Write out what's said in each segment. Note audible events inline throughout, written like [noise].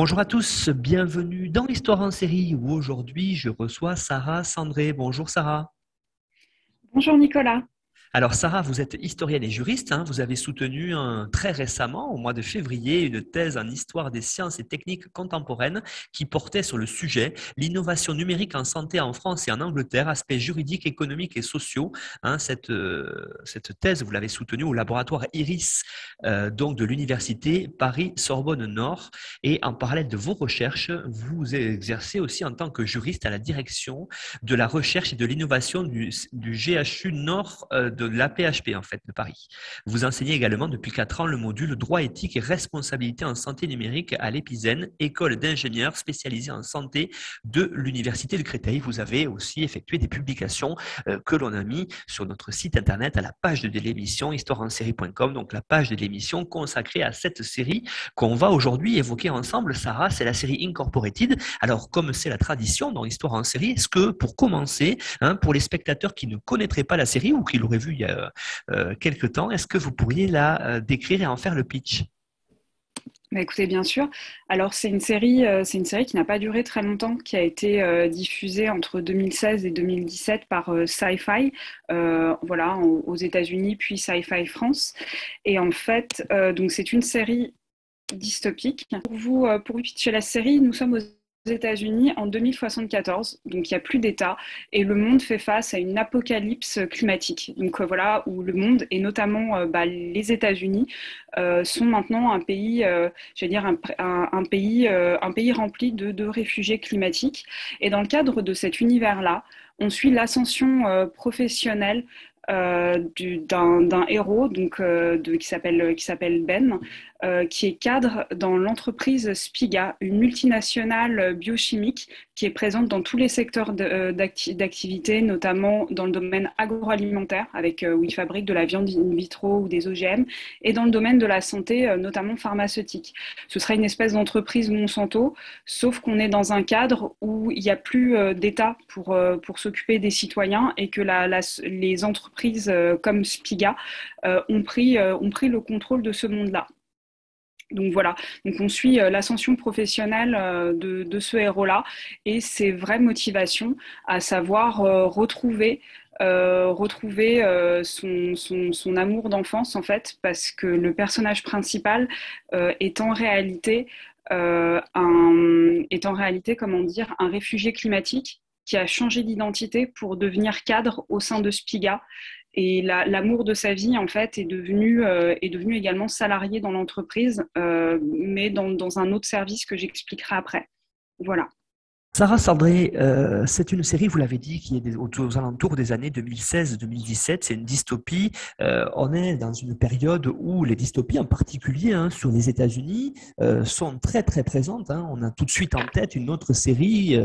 Bonjour à tous, bienvenue dans l'Histoire en série où aujourd'hui je reçois Sarah Sandré. Bonjour Sarah. Bonjour Nicolas. Alors Sarah, vous êtes historienne et juriste. Hein. vous avez soutenu très récemment, au mois de février, une thèse en histoire des sciences et techniques contemporaines qui portait sur le sujet l'innovation numérique en santé en France et en Angleterre, aspects juridiques, économiques et sociaux. Hein. cette, euh, cette thèse, vous l'avez soutenue au laboratoire IRIS euh, donc de l'université Paris-Sorbonne Nord. Et en parallèle de vos recherches, vous exercez aussi en tant que juriste à la direction de la recherche et de l'innovation du, du GHU Nord. Euh, de l'APHP en fait de Paris. Vous enseignez également depuis 4 ans le module droit éthique et responsabilité en santé numérique à l'EPISEN, école d'ingénieurs spécialisée en santé de l'université de Créteil. Vous avez aussi effectué des publications euh, que l'on a mis sur notre site internet à la page de l'émission histoireensérie.com, donc la page de l'émission consacrée à cette série qu'on va aujourd'hui évoquer ensemble. Sarah, c'est la série Incorporated. Alors, comme c'est la tradition dans Histoire en série, est-ce que pour commencer, hein, pour les spectateurs qui ne connaîtraient pas la série ou qui l'auraient il y a euh, quelques temps. Est-ce que vous pourriez la euh, décrire et en faire le pitch? Bah, écoutez, bien sûr. Alors, c'est une série, euh, c'est une série qui n'a pas duré très longtemps, qui a été diffusée entre 2016 et 2017 par Sci-Fi, voilà, aux États-Unis, puis Sci-Fi France. Et en fait, donc c'est une série dystopique. Pour vous, pour vous pitcher la série, nous sommes aux États-Unis en 2074, donc il n'y a plus d'État, et le monde fait face à une apocalypse climatique. Donc euh, voilà, où le monde, et notamment euh, bah, les États-Unis, euh, sont maintenant un pays, dire, un, pays, un pays rempli de, de, réfugiés climatiques. Et dans le cadre de cet univers-là, on suit l'ascension professionnelle d'un héros donc, de, qui s'appelle Ben, euh, qui est cadre dans l'entreprise Spiga, une multinationale biochimique qui est présente dans tous les secteurs euh, d'activité, notamment dans le domaine agroalimentaire, avec, euh, où ils fabriquent de la viande in vitro ou des OGM, et dans le domaine de la santé, notamment pharmaceutique. Ce serait une espèce d'entreprise Monsanto, sauf qu'on est dans un cadre où il n'y a plus d'État pour, pour s'occuper des citoyens et que les entreprises comme Spiga ont, pris, ont pris le contrôle de ce monde-là. Donc voilà, on suit euh, l'ascension professionnelle euh, de, ce héros-là. Et ses vraies motivations, à savoir euh, retrouver, son, amour d'enfance en fait, parce que le personnage principal est en réalité est en réalité comment dire un réfugié climatique qui a changé d'identité pour devenir cadre au sein de Spiga et l'amour de sa vie, en fait, est devenu, euh, est devenu également salarié dans l'entreprise, euh, mais dans, dans, un autre service que j'expliquerai après. Voilà. Sarah Sandré, euh, c'est une série, vous l'avez dit, qui est aux, alentours des années 2016-2017. C'est une dystopie. Euh, on est dans une période où les dystopies, en particulier hein, sur les États-Unis, euh, sont très très présentes. Hein. On a tout de suite en tête une autre série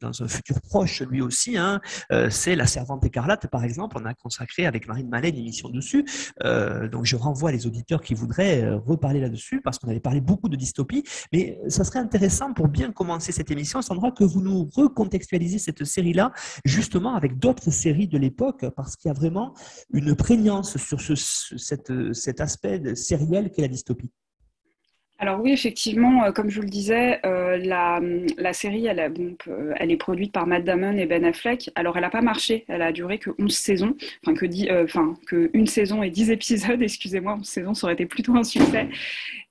dans un futur proche, lui aussi. Hein. c'est La Servante écarlate, par exemple. On a consacré avec Marine Mallet une émission dessus. donc je renvoie les auditeurs qui voudraient reparler là-dessus parce qu'on avait parlé beaucoup de dystopie. Mais ça serait intéressant pour bien commencer cette émission, Sandra, que vous nous recontextualisez cette série-là, justement avec d'autres séries de l'époque, parce qu'il y a vraiment une prégnance sur ce, cet aspect sériel qu'est la dystopie. Alors oui, effectivement, euh, comme je vous le disais, euh, la, la, série, elle, euh, elle, est produite par Matt Damon et Ben Affleck. Alors elle n'a pas marché, elle a duré que 11 saisons, enfin que, une saison et 10 [laughs] épisodes, excusez-moi, 11 saisons, ça aurait été plutôt un succès.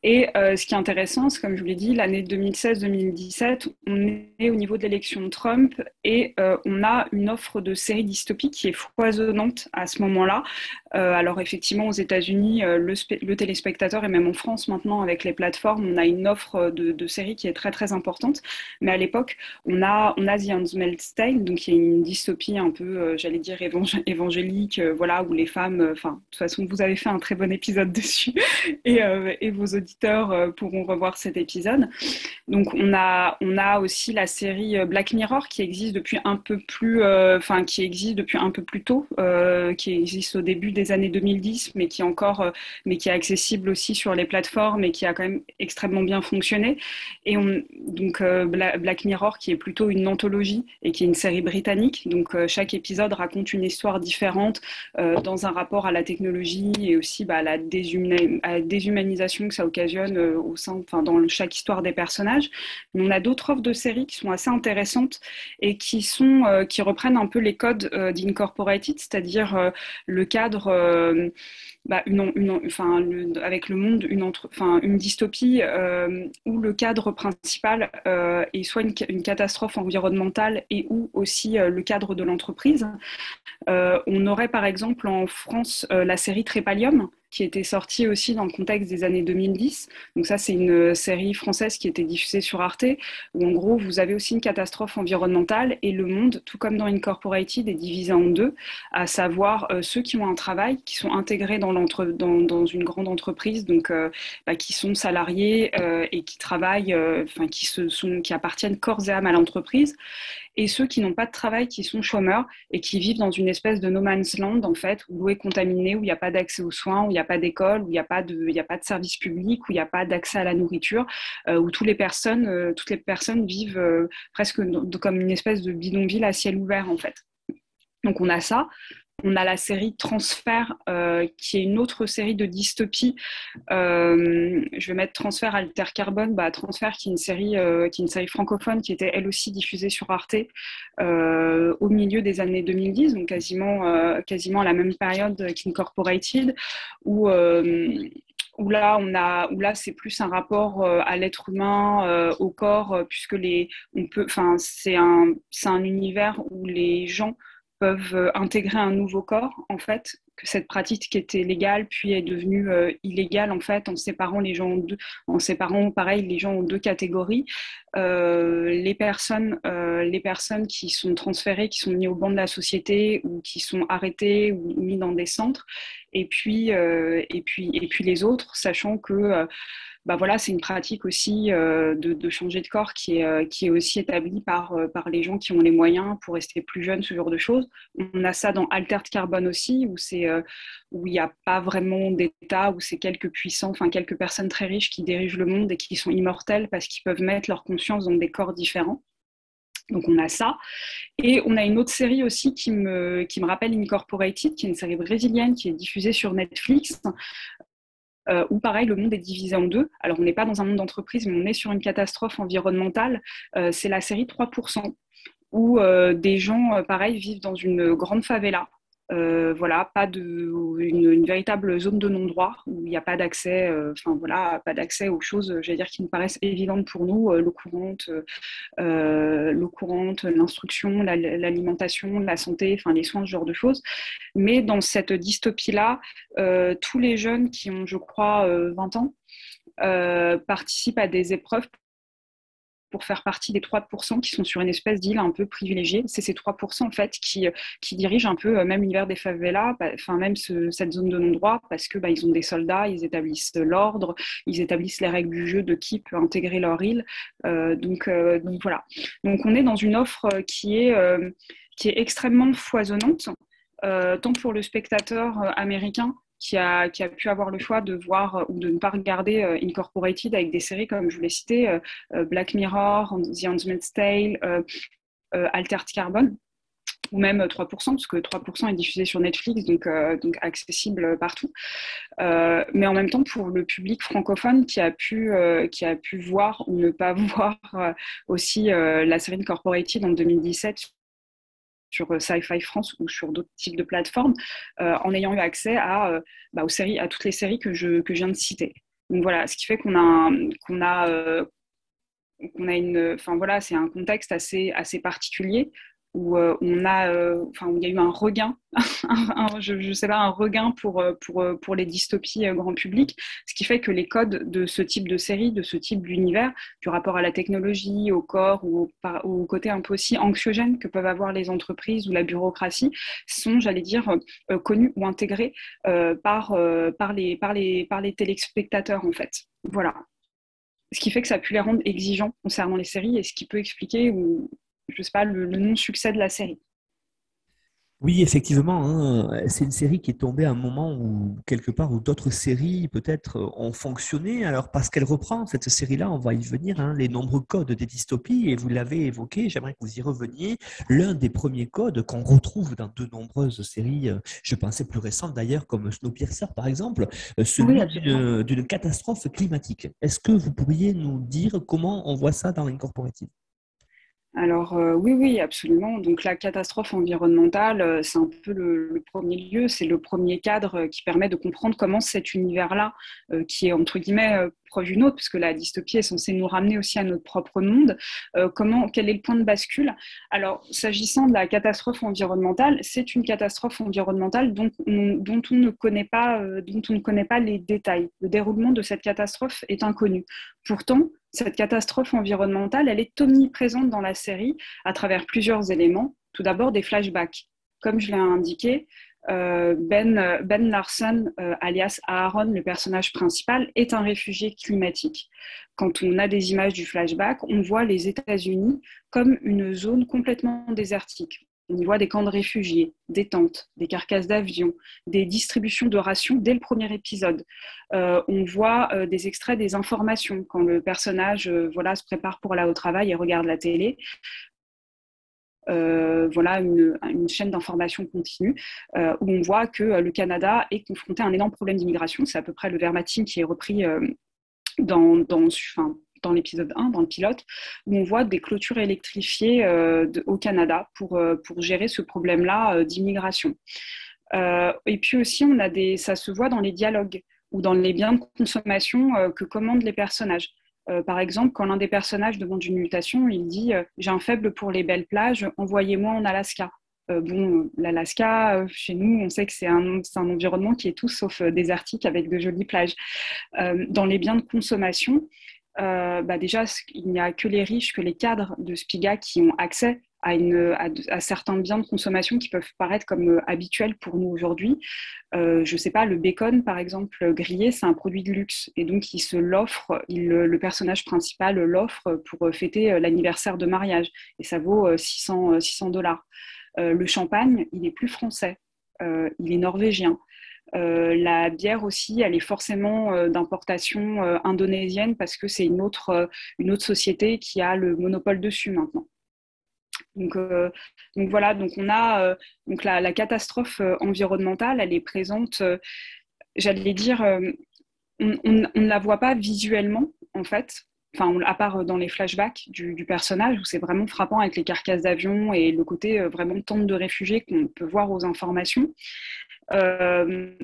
Et ce qui est intéressant, c'est comme je vous l'ai dit, l'année 2016-2017, on est au niveau de l'élection de Trump et on a une offre de séries dystopiques qui est foisonnante à ce moment-là. alors effectivement, aux États-Unis, le téléspectateur et même en France maintenant avec les plateformes, on a une offre de, de, séries qui est très très importante. Mais à l'époque, on a, on a The Handmaid's Tale, donc il y a une dystopie un peu, j'allais dire, évangélique, voilà, où les femmes, enfin, de toute façon, vous avez fait un très bon épisode [laughs] dessus, et, et vos auditeurs pourront revoir cet épisode. Donc on a, on a aussi la série Black Mirror qui existe depuis un peu plus, enfin, qui existe depuis un peu plus tôt, qui existe au début des années 2010, mais qui encore, mais qui est accessible aussi sur les plateformes et qui a quand même extrêmement bien fonctionné. Et on, donc Black Mirror qui est plutôt une anthologie et qui est une série britannique. Donc chaque épisode raconte une histoire différente dans un rapport à la technologie et aussi bah, à, la déshumanisation que ça occasionne au sein, enfin dans chaque histoire des personnages. On a d'autres offres de séries qui sont assez intéressantes et qui sont qui reprennent un peu les codes d'Incorporated, c'est-à-dire le cadre bah, une, enfin, avec le monde une, entre, enfin, une dystopie euh, où le cadre principal euh, est soit une, catastrophe environnementale et ou aussi euh, le cadre de l'entreprise. On aurait par exemple en France la série Trépalium, qui était sortie aussi dans le contexte des années 2010. Donc ça, c'est une série française qui était diffusée sur Arte, où en gros, vous avez aussi une catastrophe environnementale et le monde, tout comme dans Incorporated, est divisé en deux, à savoir euh, ceux qui ont un travail, qui sont intégrés dans, une grande entreprise, donc euh, bah, qui sont salariés euh, et qui travaillent, euh, qui, qui appartiennent corps et âme à l'entreprise, et ceux qui n'ont pas de travail, qui sont chômeurs et qui vivent dans une espèce de no man's land, en fait, où l'eau est contaminée, où il n'y a pas d'accès aux soins, où il n'y a pas d'école, où il n'y a, pas de, a pas de service public, où il n'y a pas d'accès à la nourriture, euh, où toutes les personnes, euh, toutes les personnes vivent euh, presque comme une espèce de bidonville à ciel ouvert, en fait. Donc on a ça. On a la série Transfert, euh, qui est une autre série de dystopie. Euh, je vais mettre Transfert Alter Carbone. Bah, Transfert, qui est, une série, euh, qui est une série francophone, qui était elle aussi diffusée sur Arte euh, au milieu des années 2010, donc quasiment, quasiment à la même période qu'Incorporated, où où là, on a, où là, c'est plus un rapport à l'être humain, au corps, puisque les, on peut, enfin, c'est un, c'est un univers où les gens peuvent euh, intégrer un nouveau corps, en fait, que cette pratique qui était légale, puis est devenue euh, illégale, en fait, en séparant les gens en deux, en séparant, pareil, les gens en deux catégories. Euh, les, personnes, euh, les personnes qui sont transférées, qui sont mises au banc de la société, ou qui sont arrêtées ou mises dans des centres, et puis, euh, et puis, et puis les autres, sachant que bah voilà, c'est une pratique aussi de, de, changer de corps qui est, qui est aussi établie par, par les gens qui ont les moyens pour rester plus jeunes, ce genre de choses. On a ça dans Altered Carbone aussi, où il n'y a pas vraiment d'État, où c'est quelques puissants, enfin quelques personnes très riches qui dirigent le monde et qui sont immortels parce qu'ils peuvent mettre leur conscience dans des corps différents. Donc on a ça. Et on a une autre série aussi qui me, qui rappelle Incorporated, qui est une série brésilienne qui est diffusée sur Netflix, euh, où pareil, le monde est divisé en deux. Alors, on n'est pas dans un monde d'entreprise, mais on est sur une catastrophe environnementale. Euh, c'est la série 3%, où euh, des gens, pareil, vivent dans une grande favela. Euh, voilà, pas de une, véritable zone de non-droit où il n'y a pas d'accès, euh, enfin voilà, pas d'accès aux choses, j'allais dire, qui nous paraissent évidentes pour nous, l'eau courante, courante, l'instruction, l'alimentation, la santé, enfin les soins, ce genre de choses. Mais dans cette dystopie-là, tous les jeunes qui ont, je crois, 20 ans, participent à des épreuves pour faire partie des 3% qui sont sur une espèce d'île un peu privilégiée. C'est ces 3% en fait qui, qui dirigent un peu euh, même l'univers des favelas, bah, enfin même ce, cette zone de non-droit, parce que bah, ils ont des soldats, ils établissent l'ordre, ils établissent les règles du jeu de qui peut intégrer leur île. Euh, donc, euh, voilà. Donc on est dans une offre qui est, euh, qui est extrêmement foisonnante, euh, tant pour le spectateur américain qui a, qui a, pu avoir le choix de voir euh, ou de ne pas regarder euh, Incorporated avec des séries comme je vous l'ai cité, euh, Black Mirror, The Handmaid's Tale, Altered Carbon ou même 3%, parce que 3% est diffusé sur Netflix, donc, donc accessible partout. Mais en même temps, pour le public francophone qui a pu, qui a pu voir ou ne pas [laughs] voir aussi la série Incorporated en 2017 sur euh, Sci-Fi France ou sur d'autres types de plateformes, euh, en ayant eu accès à, euh, bah, aux séries, à toutes les séries que je, que viens de citer. Donc voilà, ce qui fait qu'on a, a, a une, enfin voilà, c'est un contexte assez, assez particulier où euh, on a, euh, enfin, il y a eu un regain, [laughs] je sais pas, un regain pour, euh, pour, pour les dystopies grand public, ce qui fait que les codes de ce type de série, de ce type d'univers, du rapport à la technologie, au corps ou au, côté un peu aussi anxiogène que peuvent avoir les entreprises ou la bureaucratie, sont, j'allais dire, connus ou intégrés par, par, les, par, les, par les téléspectateurs, en fait. Voilà. Ce qui fait que ça a pu les rendre exigeants concernant les séries et ce qui peut expliquer ou je sais pas, le, non-succès de la série. Oui, effectivement, hein, c'est une série qui est tombée à un moment où, quelque part, où d'autres séries peut-être ont fonctionné. Alors, parce qu'elle reprend cette série-là, on va y venir, hein, les nombreux codes des dystopies, et vous l'avez évoqué, j'aimerais que vous y reveniez. L'un des premiers codes qu'on retrouve dans de nombreuses séries, euh, je pensais plus récentes d'ailleurs, comme Snowpiercer par exemple, euh, celui d'une catastrophe climatique. Est-ce que vous pourriez nous dire comment on voit ça dans l'Incorporated alors euh, oui, oui, absolument. Donc la catastrophe environnementale, euh, c'est un peu le, premier lieu, c'est le premier cadre euh, qui permet de comprendre comment cet univers-là, qui est entre guillemets proche d'une autre, puisque la dystopie est censée nous ramener aussi à notre propre monde, comment, quel est le point de bascule? Alors s'agissant de la catastrophe environnementale, c'est une catastrophe environnementale dont on, ne connaît pas, dont on ne connaît pas les détails. Le déroulement de cette catastrophe est inconnu. Pourtant, cette catastrophe environnementale, elle est omniprésente dans la série à travers plusieurs éléments. Tout d'abord, des flashbacks. Comme je l'ai indiqué, euh, ben, ben Larson, euh, alias Aaron, le personnage principal, est un réfugié climatique. Quand on a des images du flashback, on voit les États-Unis comme une zone complètement désertique. On y voit des camps de réfugiés, des tentes, des carcasses d'avions, des distributions de rations dès le premier épisode. Euh, on voit euh, des extraits des informations quand le personnage euh, se prépare pour aller au travail et regarde la télé. Voilà une, chaîne d'information continue où on voit que le Canada est confronté à un énorme problème d'immigration. C'est à peu près le verbatim qui est repris dans, l'épisode 1, dans le pilote, où on voit des clôtures électrifiées euh, au Canada pour, euh, gérer ce problème-là euh, d'immigration. et puis aussi, on a des, ça se voit dans les dialogues ou dans les biens de consommation que commandent les personnages. Par exemple, quand l'un des personnages demande une mutation, il dit J'ai un faible pour les belles plages, envoyez-moi en Alaska. bon, l'Alaska, chez nous, on sait que c'est un, environnement qui est tout sauf désertique avec de jolies plages. dans les biens de consommation, euh, bah déjà, il n'y a que les riches, que les cadres de Spiga qui ont accès à, certains biens de consommation qui peuvent paraître comme euh, habituels pour nous aujourd'hui. Euh, je ne sais pas, le bacon, par exemple, grillé, c'est un produit de luxe. Et donc, il se l'offre, le personnage principal l'offre pour fêter l'anniversaire de mariage. Et ça vaut 600 dollars. le champagne, il est plus français. il est norvégien. Euh, la bière aussi, elle est forcément euh, d'importation euh, indonésienne parce que c'est une autre, une autre société qui a le monopole dessus maintenant. Donc, donc voilà, donc on a donc la, catastrophe environnementale, elle est présente, j'allais dire, on, ne la voit pas visuellement en fait, enfin, à part dans les flashbacks du, personnage, où c'est vraiment frappant avec les carcasses d'avion et le côté vraiment tente de réfugiés qu'on peut voir aux informations. Euh,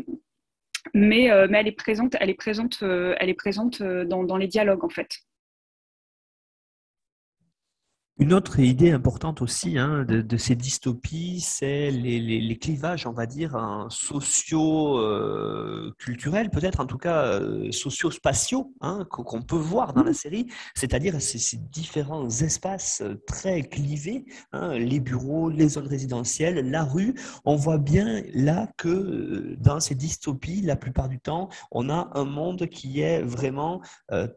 mais, euh, elle est présente, elle est présente, euh, elle est présente dans les dialogues en fait. Une autre idée importante aussi hein, de, ces dystopies, c'est les, clivages, on va dire, hein, socio-culturels, peut-être en tout cas euh, socio-spatiaux, hein, qu'on peut voir dans la mmh. série, c'est-à-dire ces, différents espaces euh, très clivés, les bureaux, les zones résidentielles, la rue. On voit bien là que euh, dans ces dystopies, la plupart du temps, on a un monde qui est vraiment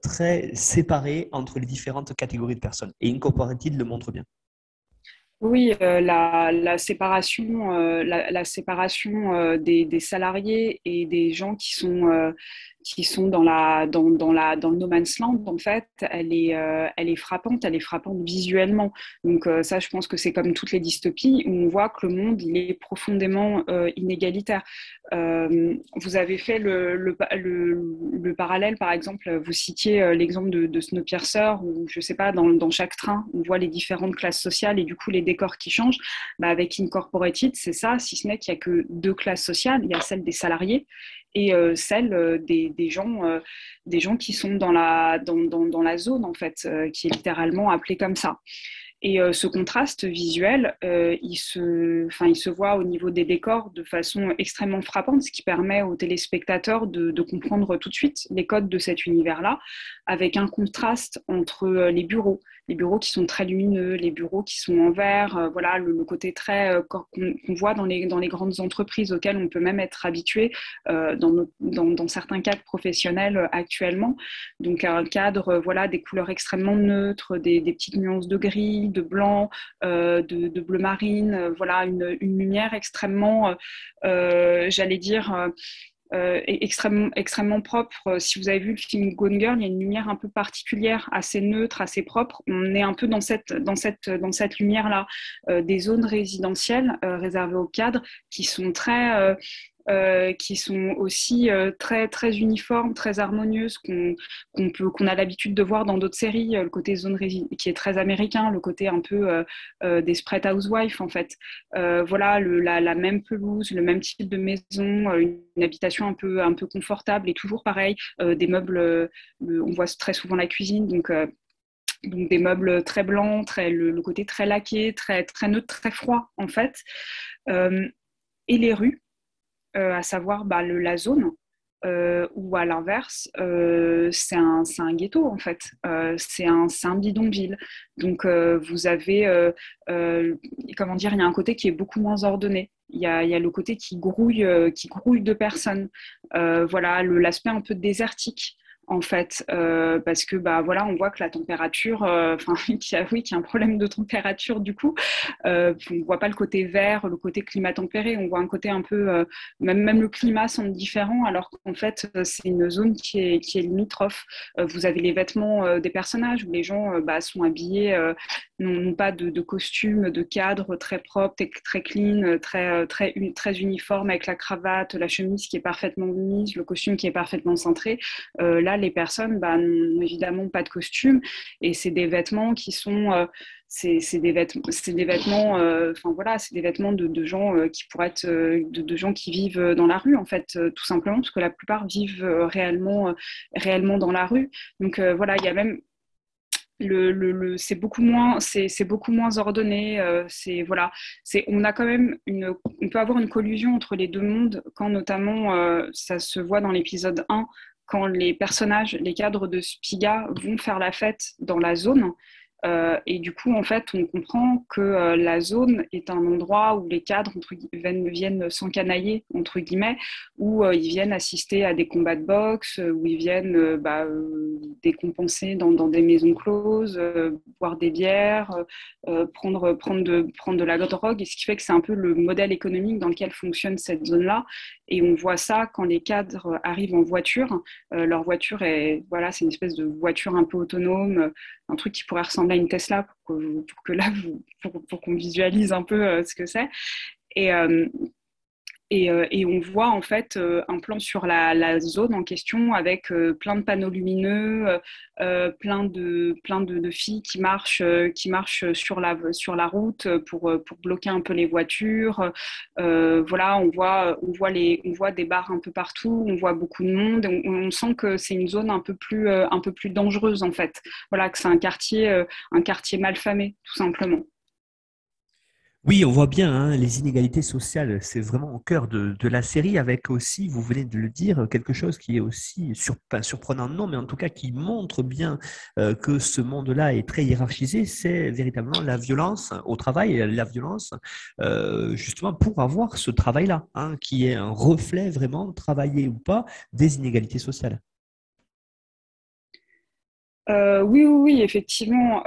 très séparé entre les différentes catégories de personnes. Et le montre bien. Oui, euh, la, séparation, euh, la, séparation euh, des, salariés et des gens qui sont qui sont dans, la, dans, dans, la, dans le no man's land, en fait, elle est, euh, elle est frappante, elle est frappante visuellement. Donc euh, ça, je pense que c'est comme toutes les dystopies, où on voit que le monde, il est profondément euh, inégalitaire. vous avez fait le, le, le, parallèle, par exemple, vous citiez l'exemple de, de, Snowpiercer, où, je sais pas, dans, dans, chaque train, on voit les différentes classes sociales et du coup les décors qui changent. Bah, avec Incorporated, c'est ça, si ce n'est qu'il n'y a que deux classes sociales. Il y a celle des salariés et euh, celle euh, des, gens, euh, des gens qui sont dans la, dans, dans, la zone, en fait, qui est littéralement appelée comme ça. Et ce contraste visuel, il, se, il se voit au niveau des décors de façon extrêmement frappante, ce qui permet aux téléspectateurs de, de comprendre tout de suite les codes de cet univers-là, avec un contraste entre les bureaux, les bureaux qui sont très lumineux, les bureaux qui sont en verre, voilà le, côté très qu'on voit dans les, grandes entreprises auxquelles on peut même être habitué dans, dans, certains cadres professionnels actuellement. Donc un cadre, voilà, des couleurs extrêmement neutres, des, petites nuances de gris, de blanc, euh, de, bleu marine, euh, voilà, une, lumière extrêmement, euh, j'allais dire, extrêmement, extrêmement propre. Si vous avez vu le film Gone Girl, il y a une lumière un peu particulière, assez neutre, assez propre. On est un peu dans cette, dans cette, dans cette lumière-là. des zones résidentielles réservées aux cadres qui sont très euh, qui sont aussi euh, très, très uniformes, très harmonieuses, qu'on qu'on a l'habitude de voir dans d'autres séries, euh, le côté zone qui est très américain, le côté un peu des spread housewives en fait. voilà, la, même pelouse, le même type de maison, une, habitation un peu, un peu confortable et toujours pareil, des meubles, on voit très souvent la cuisine, donc donc des meubles très blancs, très, le, côté très laqué, très, très neutre, très froid en fait. et les rues, à savoir bah, la zone, euh, ou à l'inverse, euh, c'est un, un, ghetto en fait, c'est un, un, bidonville. Donc vous avez, comment dire, il y a un côté qui est beaucoup moins ordonné. Il y a, il y a le côté qui grouille, qui grouille de personnes. voilà, l'aspect un peu désertique en fait, euh, parce que bah voilà, on voit que la température, euh, enfin [laughs] qu'il y a oui, qu'il y a un problème de température du coup. Euh, on voit pas le côté vert, le côté climat tempéré, on voit un côté un peu, même même le climat semble différent, alors qu'en fait c'est une zone qui est qui est limitrophe. vous avez les vêtements des personnages où les gens bah, sont habillés, n'ont pas de, de costume, de cadre très propre, très clean, très très très uniforme avec la cravate, la chemise qui est parfaitement mise, le costume qui est parfaitement centré. là les personnes bah, n'ont évidemment pas de costume. Et c'est des vêtements qui sont euh, c'est des vêtements c'est des vêtements euh, enfin voilà c'est des vêtements de, gens euh, qui pourraient être de, gens qui vivent dans la rue en fait tout simplement parce que la plupart vivent réellement réellement dans la rue. Donc voilà il y a même le, le, c'est beaucoup moins c'est beaucoup moins ordonné c'est voilà c'est on a quand même une on peut avoir une collusion entre les deux mondes quand notamment ça se voit dans l'épisode 1 quand les personnages, les cadres de Spiga vont faire la fête dans la zone, euh, et du coup, en fait, on comprend que euh, la zone est un endroit où les cadres entre, viennent, viennent s'encanailler, entre guillemets, où euh, ils viennent assister à des combats de boxe, où ils viennent bah, décompenser dans, des maisons closes, boire des bières, prendre, prendre, de, prendre de la drogue, et ce qui fait que c'est un peu le modèle économique dans lequel fonctionne cette zone-là. Et on voit ça quand les cadres arrivent en voiture. leur voiture est, voilà, c'est une espèce de voiture un peu autonome, un truc qui pourrait ressembler à une Tesla pour que, pour que là, pour, qu'on visualise un peu euh, ce que c'est. Et, euh, et, on voit en fait euh, un plan sur la, zone en question avec euh, plein de panneaux lumineux, plein, de, plein de, filles qui marchent, qui marchent sur, la, sur la route pour, pour bloquer un peu les voitures. voilà, on voit, on, voit les, on voit des bars un peu partout, on voit beaucoup de monde. On, sent que c'est une zone un peu, plus, un peu plus dangereuse en fait. Voilà, que c'est un quartier, un quartier malfamé, tout simplement. Oui, on voit bien hein, les inégalités sociales, c'est vraiment au cœur de, la série, avec aussi, vous venez de le dire, quelque chose qui est aussi surprenant, non, mais en tout cas qui montre bien euh, que ce monde-là est très hiérarchisé, c'est véritablement la violence au travail, la violence euh, justement pour avoir ce travail-là, hein, qui est un reflet vraiment, travaillé ou pas, des inégalités sociales. Euh, oui, oui, oui, effectivement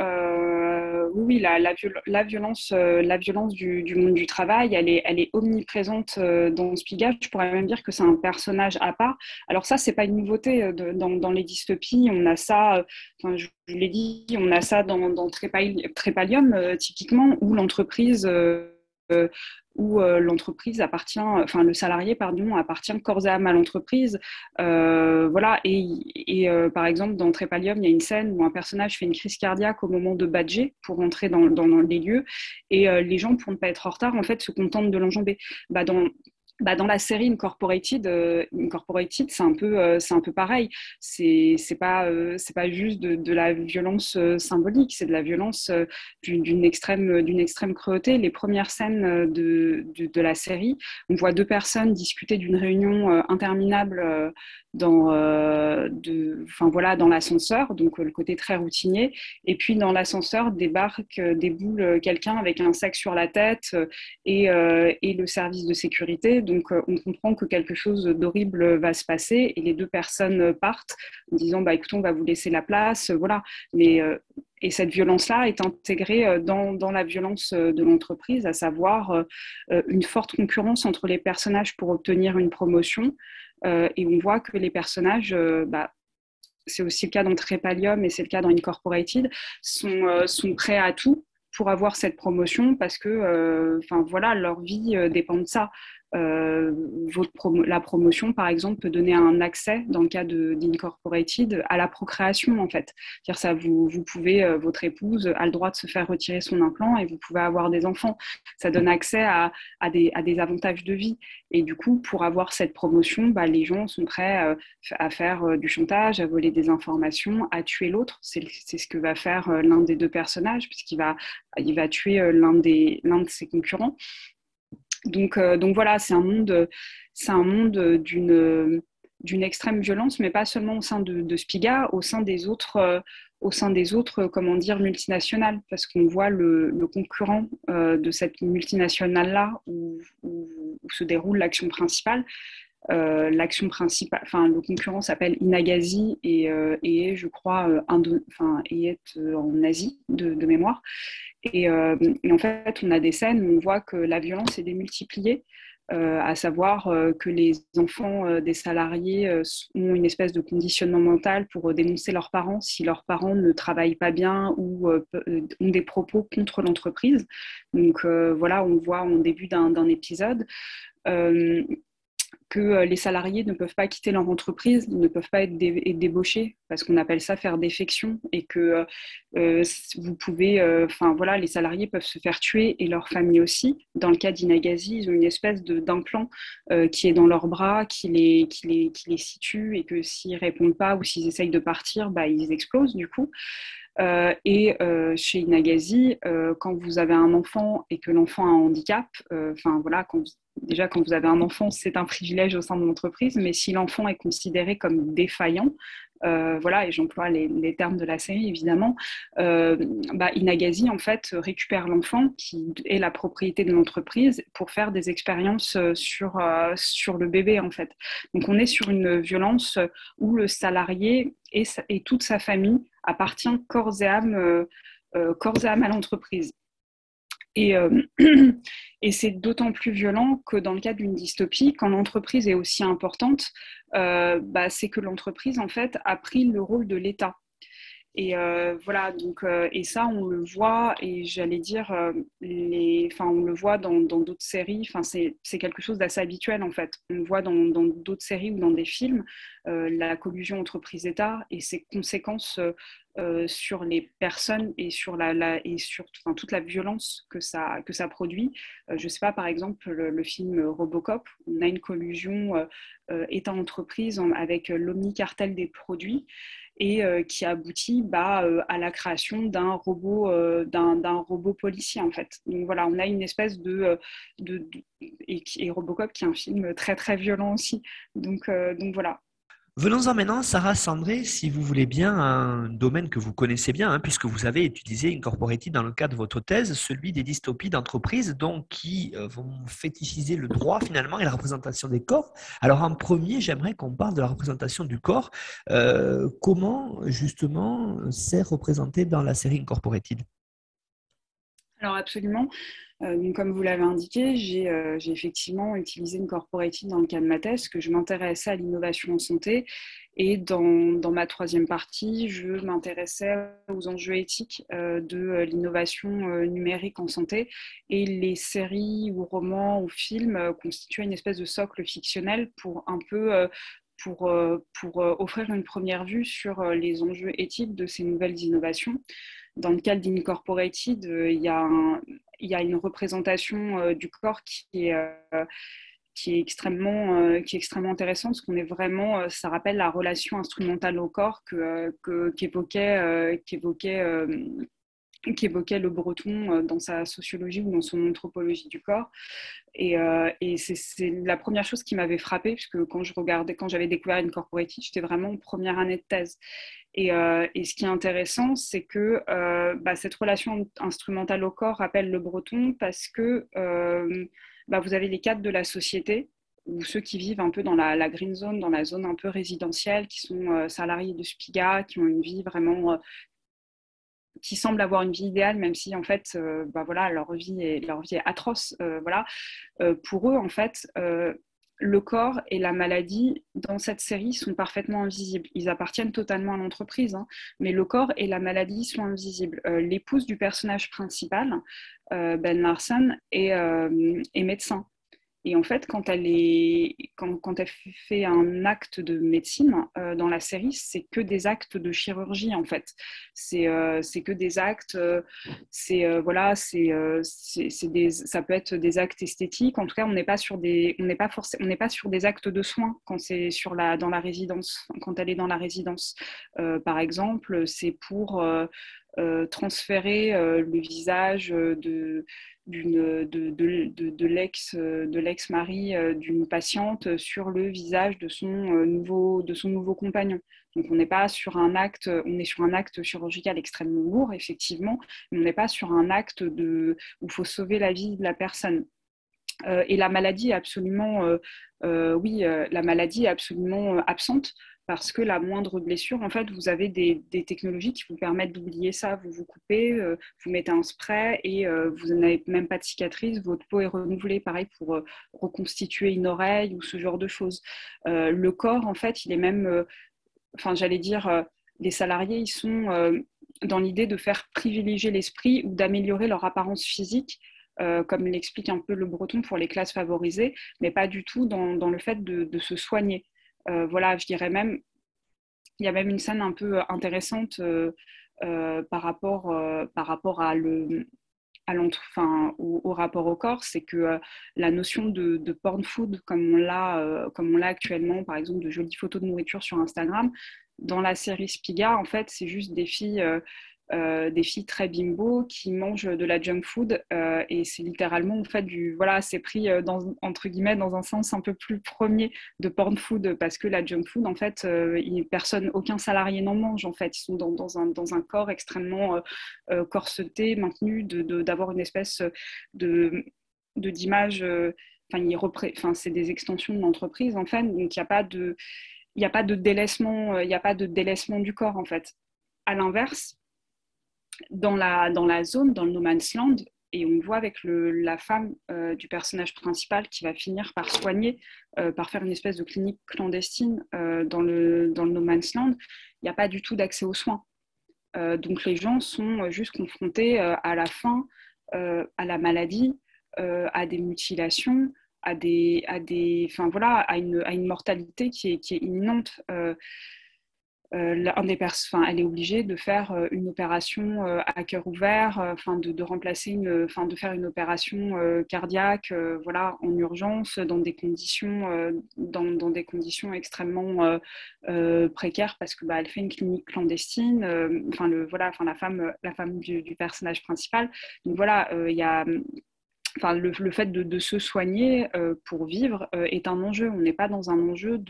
oui, la, violence, euh, la violence du, monde du travail, elle est, omniprésente euh, dans Spiga. Je pourrais même dire que c'est un personnage à part. Alors ça, c'est pas une nouveauté euh, dans, les dystopies. On a ça, je, l'ai dit, on a ça dans, dans Trépalium, typiquement, où l'entreprise où euh, l'entreprise appartient, enfin le salarié pardon appartient corps et âme à l'entreprise. Euh, voilà et, euh, par exemple dans Trépalium il y a une scène où un personnage fait une crise cardiaque au moment de badger pour rentrer dans, dans, les lieux et les gens pour ne pas être en retard en fait se contentent de l'enjamber. Bah, dans bah, dans la série Incorporated, euh, Incorporated c'est un peu, euh, un peu pareil. C'est, c'est pas, euh, pas juste de, la violence symbolique, c'est de la violence d'une extrême, extrême cruauté. Les premières scènes de, de, la série, on voit deux personnes discuter d'une réunion interminable dans, de, voilà, l'ascenseur, donc le côté très routinier. Et puis dans l'ascenseur débarque, déboule quelqu'un avec un sac sur la tête et, et le service de sécurité. Donc, euh, on comprend que quelque chose d'horrible va se passer et les deux personnes partent en disant bah, écoutez, on va vous laisser la place. Voilà. Mais, euh, et cette violence-là est intégrée euh, dans, dans la violence de l'entreprise, à savoir une forte concurrence entre les personnages pour obtenir une promotion. et on voit que les personnages, bah, c'est aussi le cas dans Trépalium et c'est le cas dans Incorporated, sont, sont prêts à tout pour avoir cette promotion parce que voilà leur vie dépend de ça euh, la promotion, par exemple, peut donner un accès, dans le cas d'Incorporated, à la procréation, en fait. -dire ça, vous, pouvez, euh, votre épouse a le droit de se faire retirer son implant et vous pouvez avoir des enfants. Ça donne accès à, des, avantages de vie. Et du coup, pour avoir cette promotion, bah, les gens sont prêts euh, à faire du chantage, à voler des informations, à tuer l'autre. C'est ce que va faire l'un des deux personnages, puisqu'il va, il va tuer l'un de ses concurrents. Donc, euh, donc voilà, c'est un monde, un monde d'une extrême violence, mais pas seulement au sein de, Spiga, au sein des autres, euh, au sein des autres, comment dire, multinationales, parce qu'on voit le, concurrent euh, de cette multinationale-là où, se déroule l'action principale. L'action principale, enfin le concurrent s'appelle Inagazi et, et est, je crois, est en Asie de, mémoire. Euh, et, en fait, on a des scènes où on voit que la violence est démultipliée, euh, à savoir euh, que les enfants des salariés ont une espèce de conditionnement mental pour dénoncer leurs parents si leurs parents ne travaillent pas bien ou ont des propos contre l'entreprise. Donc voilà, on voit en début d'un épisode que euh, les salariés ne peuvent pas quitter leur entreprise, ne peuvent pas être, débauchés, parce qu'on appelle ça faire défection, et que euh, euh, vous pouvez, enfin voilà, les salariés peuvent se faire tuer et leur famille aussi. Dans le cas d'Inagazi, ils ont une espèce d'implant qui est dans leurs bras, qui les, situe, et que s'ils répondent pas ou s'ils essayent de partir, bah, ils explosent du coup. Et chez Inagazi, quand vous avez un enfant et que l'enfant a un handicap, voilà, déjà quand vous avez un enfant, c'est un privilège au sein de l'entreprise, mais si l'enfant est considéré comme défaillant, euh, voilà, et j'emploie les, termes de la série évidemment, euh, bah, Inagazi en fait récupère l'enfant qui est la propriété de l'entreprise pour faire des expériences euh, sur, sur le bébé en fait. Donc on est sur une violence où le salarié et, et toute sa famille appartient corps et âme, corps et âme à l'entreprise. Et, euh, [clears throat] et c'est d'autant plus violent que dans le cas d'une dystopie, quand l'entreprise est aussi importante, euh, bah, c'est que l'entreprise, en fait, a pris le rôle de l'État. Et euh, voilà, donc, euh, et ça, on le voit, et j'allais dire, euh, les, on le voit dans d'autres séries, c'est quelque chose d'assez habituel en fait. On le voit dans d'autres séries ou dans des films, la collusion entreprise-État et ses conséquences sur les personnes et sur, la, et sur toute la violence que ça, que ça produit. je ne sais pas, par exemple, le, film Robocop, on a une collusion État-entreprise avec l'omnicartel des produits et euh, qui aboutit bah, euh, à la création d'un robot, euh, robot policier en fait. Donc voilà, on a une espèce de, de, et, et, Robocop qui est un film très très violent aussi. Donc, donc voilà, Venons-en maintenant, Sarah Sandré, si vous voulez bien, un domaine que vous connaissez bien, hein, puisque vous avez utilisé Incorporated dans le cadre de votre thèse, celui des dystopies d'entreprise, donc qui euh, vont fétichiser le droit finalement et la représentation des corps. Alors en premier, j'aimerais qu'on parle de la représentation du corps. Euh, comment justement c'est représenté dans la série Incorporated? Alors absolument. Euh, comme vous l'avez indiqué, euh, j'ai effectivement utilisé une corporative dans le cas de ma thèse, que je m'intéressais à l'innovation en santé. Et dans, ma troisième partie, je m'intéressais aux enjeux éthiques euh, de l'innovation numérique en santé. Et les séries ou romans ou films constituaient une espèce de socle fictionnel pour un peu pour offrir une première vue sur les enjeux éthiques de ces nouvelles innovations. Dans le cadre d'Incorporated, il y a y a une représentation euh, du corps qui est, euh, qui est extrêmement, qui est extrêmement intéressant parce qu'on est vraiment, ça rappelle la relation instrumentale au corps que, qu'évoquait, qu'évoquait le breton euh, dans sa sociologie ou dans son anthropologie du corps. Et, euh, c'est la première chose qui m'avait frappée, puisque quand quand j'avais découvert Incorporated, j'étais vraiment en première année de thèse. Et, euh, et ce qui est intéressant, c'est que bah, cette relation instrumentale au corps rappelle le breton parce que bah, vous avez les cadres de la société, ou ceux qui vivent un peu dans la, green zone, dans la zone un peu résidentielle, qui sont salariés de Spiga, qui ont une vie vraiment qui semblent avoir une vie idéale, même si en fait, euh, bah voilà, leur vie est, leur vie est atroce. Euh, voilà, euh, pour eux, en fait, le corps et la maladie dans cette série sont parfaitement invisibles. Ils appartiennent totalement à l'entreprise, hein, mais le corps et la maladie sont invisibles. L'épouse du personnage principal, Ben Larson, est, est médecin. Et en fait, quand elle, fait un acte de médecine euh, dans la série, c'est que des actes de chirurgie en fait. C'est euh, que des actes, euh, c'est voilà, c'est ça peut être des actes esthétiques. En tout cas, on n'est pas sur des, pas pas sur des actes de soins quand sur la dans la résidence, quand elle est dans la résidence. par exemple, c'est pour transférer le visage de de, de, de, l'ex-mari euh, d'une patiente sur le visage de son, euh, nouveau, de son nouveau compagnon. Donc on n'est pas sur un acte, on est sur un acte chirurgical extrêmement lourd, effectivement, mais on n'est pas sur un acte de, où il faut sauver la vie de la personne. Euh, et la maladie absolument, oui, la maladie est absolument absente parce que la moindre blessure, en fait, vous avez des, technologies qui vous permettent d'oublier ça. Vous vous coupez, euh, vous mettez un spray et euh, vous n'avez même pas de cicatrice. Votre peau est renouvelée, pareil, pour euh, reconstituer une oreille ou ce genre de choses. le corps, en fait, il est même, enfin, j'allais dire, les salariés, ils sont dans l'idée de faire privilégier l'esprit ou d'améliorer leur apparence physique comme l'explique un peu le breton pour les classes favorisées, mais pas du tout dans, le fait de, se soigner. Euh, voilà, je dirais même, il y a même une scène un peu intéressante euh, euh, par, rapport, par rapport à le, à enfin, au, rapport au corps, c'est que la notion de, porn food, comme on l'a comme on l'a actuellement, par exemple, de jolies photos de nourriture sur Instagram, dans la série Spiga, en fait, c'est juste des filles euh, des filles très bimbo qui mangent de la junk food euh, et c'est littéralement en fait du voilà c'est pris euh, dans, entre guillemets dans un sens un peu plus premier de porn food parce que la junk food en fait personne aucun salarié n'en mange en fait. Ils sont dans, dans, un, dans un, corps extrêmement corseté maintenu d'avoir de, une espèce de d'image enfin, enfin c'est des extensions de l'entreprise en fait. Donc il n'y a pas de il a pas de délaissement il n'y a pas de délaissement du corps en fait. À l'inverse dans la, dans la zone, dans le no man's land, et on voit avec la femme euh, du personnage principal qui va finir par soigner, euh, par faire une espèce de clinique clandestine euh, dans, le, dans le no man's land, il n'y a pas du tout d'accès aux soins. donc les gens sont juste confrontés à la faim, à la maladie, à des mutilations, à des, à des, voilà, à une, à une mortalité qui est, qui est imminente. Euh, un des elle est obligée de faire euh, une opération euh, à cœur ouvert, enfin de, de, remplacer une, enfin de faire une opération cardiaque, voilà, en urgence, dans des conditions, dans, dans, des conditions extrêmement précaires, parce que bah, elle fait une clinique clandestine. enfin le, voilà, enfin la femme, la femme du, du personnage principal. Donc voilà, il y a Enfin, le, fait de, se soigner euh, pour vivre euh, est un enjeu. On n'est pas dans un enjeu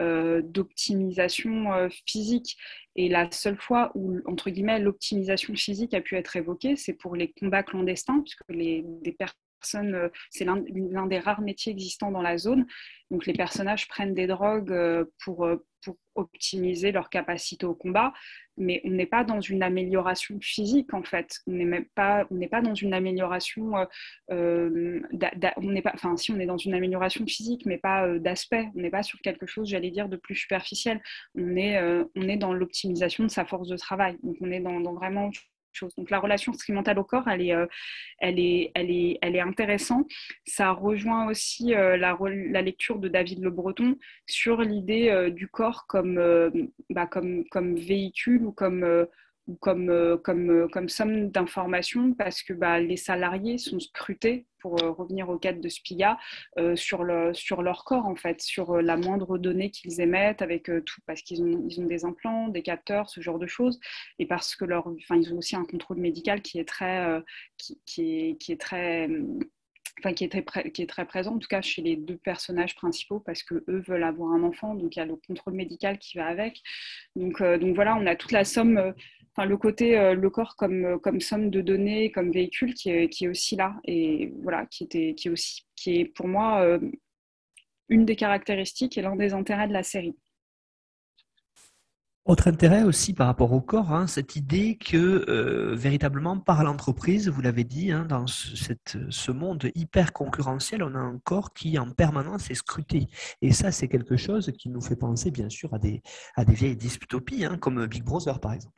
euh, d'optimisation physique. Et la seule fois où, entre guillemets, l'optimisation physique a pu être évoquée, c'est pour les combats clandestins, puisque les, des personnes, c'est l'un, des rares métiers existants dans la zone. Donc les personnages prennent des drogues pour, pour optimiser leur capacité au combat, mais on n'est pas dans une amélioration physique en fait. On n'est pas, pas dans une amélioration, euh, euh, on n'est pas, enfin si on est dans une amélioration physique, mais pas euh, d'aspect. On n'est pas sur quelque chose, j'allais dire, de plus superficiel. On est, on est dans l'optimisation de sa force de travail. Donc on est dans, dans vraiment donc la relation instrumentale au corps, elle est, euh, elle est, elle est, elle est intéressante. Ça rejoint aussi euh, la, lecture de David Le Breton sur l'idée euh, du corps comme, bah, comme, comme véhicule ou comme comme, euh, comme, euh, comme somme d'informations parce que bah, les salariés sont scrutés, pour revenir au cadre de Spiga, sur, le, sur leur corps, en fait, sur la moindre donnée qu'ils émettent, avec tout, parce qu'ils ont, ils ont des implants, des capteurs, ce genre de choses, et parce que leur, enfin, ils ont aussi un contrôle médical qui est très, qui, qui, est, qui est très enfin, qui, est très, qui est très présent, en tout cas chez les deux personnages principaux, parce que eux veulent avoir un enfant, donc il y a le contrôle médical qui va avec. Donc, euh, donc voilà, on a toute la somme, euh, enfin le côté, euh, le corps comme, comme somme de données, comme véhicule qui est, aussi là, et voilà, qui, était, qui, est aussi, qui est pour moi une des caractéristiques et l'un des intérêts de la série. Autre intérêt aussi par rapport au corps, hein, cette idée que euh, véritablement par l'entreprise, vous l'avez dit, hein, dans ce, monde hyper concurrentiel, on a un corps qui en permanence est scruté. Et ça, c'est quelque chose qui nous fait penser bien sûr à des, à des vieilles dystopies, hein, comme Big Brother par exemple.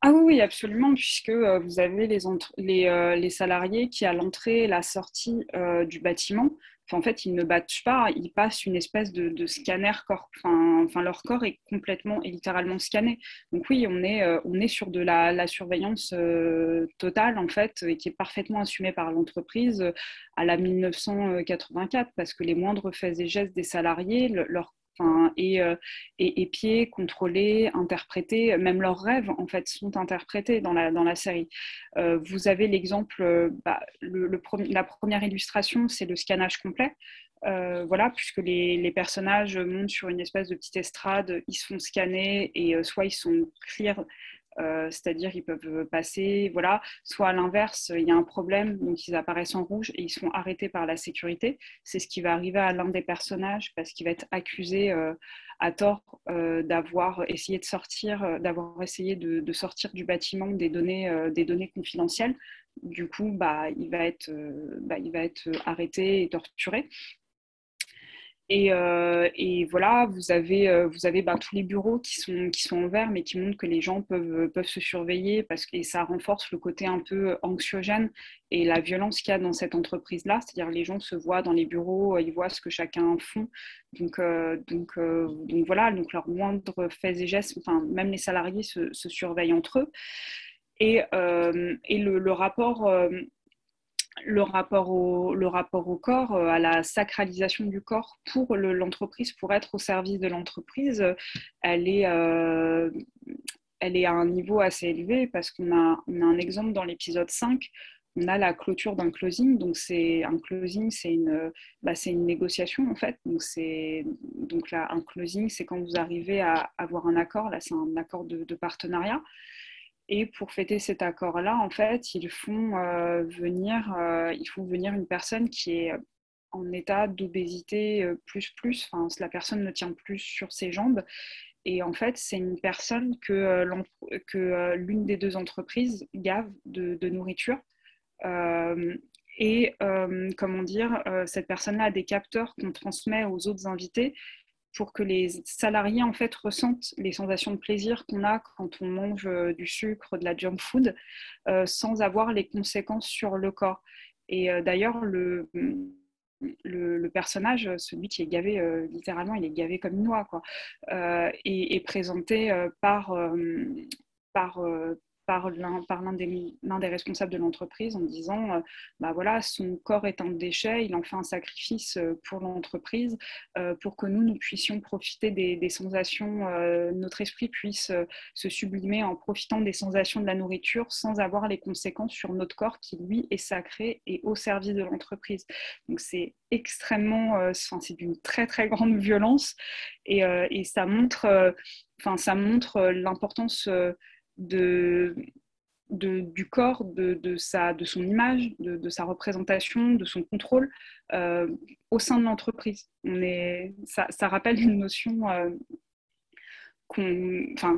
Ah oui, absolument, puisque euh, vous avez les, les, euh, les, salariés qui, à l'entrée et la sortie du bâtiment, en fait, ils ne battent pas, ils passent une espèce de, scanner corps. Enfin, leur corps est complètement et littéralement scanné. Donc oui, on est, euh, on est sur de la, surveillance euh, totale, en fait, et qui est parfaitement assumée par l'entreprise à la 1984, parce que les moindres faits et gestes des salariés, leur euh, et, et, pieds contrôlés, interprétés, même leurs rêves en fait sont interprétés dans la, dans la série. Euh, vous avez l'exemple, euh, bah, la première illustration, c'est le scannage complet. voilà, puisque les, les, personnages montent sur une espèce de petite estrade, ils se font scanner et soit ils sont clear euh, c'est-à-dire ils peuvent passer, voilà, soit à l'inverse, il y a un problème, donc ils apparaissent en rouge et ils sont arrêtés par la sécurité. C'est ce qui va arriver à l'un des personnages parce qu'il va être accusé euh, à tort euh, d'avoir essayé de sortir, d'avoir essayé de, sortir du bâtiment des données, des données confidentielles. Du coup, bah, il, va être, bah, il va être arrêté et torturé. Euh, et, voilà, vous avez, euh, ben, tous les bureaux qui sont, qui en vert, mais qui montrent que les gens peuvent, peuvent se surveiller parce que ça renforce le côté un peu anxiogène et la violence qu'il y a dans cette entreprise-là. C'est-à-dire les gens se voient dans les bureaux, ils voient ce que chacun font. Donc, euh, voilà, donc leurs moindres faits et gestes, même les salariés se, surveillent entre eux. Et, et le, rapport le rapport, au, le rapport au corps, euh, à la sacralisation du corps pour l'entreprise, pour être au service de l'entreprise, elle est, euh, elle est à un niveau assez élevé parce qu'on a, on a un exemple dans l'épisode 5 on a la clôture d'un closing. Donc, c'est un closing, c'est une, bah, une négociation en fait. Donc, donc là un closing, c'est quand vous arrivez à avoir un accord. Là, c'est un accord de partenariat. Et pour fêter cet accord-là, en fait, ils font, euh, venir, euh, venir une personne qui est en état d'obésité euh, plus plus. Enfin, la personne ne tient plus sur ses jambes. Et en fait, c'est une personne que, l'une des deux entreprises gave de nourriture. et comment dire, cette personne-là a des capteurs qu'on transmet aux autres invités pour que les salariés en fait ressentent les sensations de plaisir qu'on a quand on mange euh, du sucre, de la junk food, euh, sans avoir les conséquences sur le corps. Et euh, d'ailleurs, le, le, personnage, celui qui est gavé, littéralement, il est gavé comme une noix, quoi, est présenté par, par, par l'un des, responsables de l'entreprise en disant euh, bah voilà, son corps est un déchet, il en fait un sacrifice euh, pour l'entreprise euh, pour que nous, nous puissions profiter des, sensations, notre esprit puisse se sublimer en profitant des sensations de la nourriture sans avoir les conséquences sur notre corps qui, lui, est sacré et au service de l'entreprise. Donc c'est extrêmement, c'est d'une très très grande violence et, et ça montre, enfin ça montre l'importance de, du corps, de, sa, de son image, de, sa représentation, de son contrôle euh, au sein de l'entreprise. Ça, ça, rappelle une notion euh,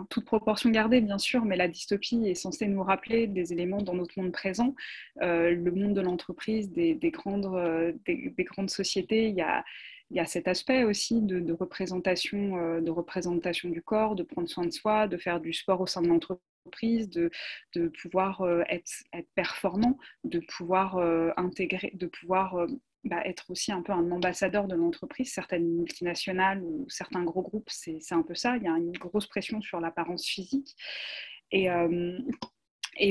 toute proportion gardée bien sûr, mais la dystopie est censée nous rappeler des éléments dans notre monde présent, euh, le monde de l'entreprise, des, grandes, des, grandes sociétés. Il y a, il y a cet aspect aussi de, représentation, de représentation du corps, de prendre soin de soi, de faire du sport au sein de l'entreprise de, de pouvoir euh, être, performant, de pouvoir euh, intégrer, de pouvoir euh, bah, être aussi un peu un ambassadeur de l'entreprise. Certaines multinationales ou certains gros groupes, c'est un peu ça. Il y a une grosse pression sur l'apparence physique. Et,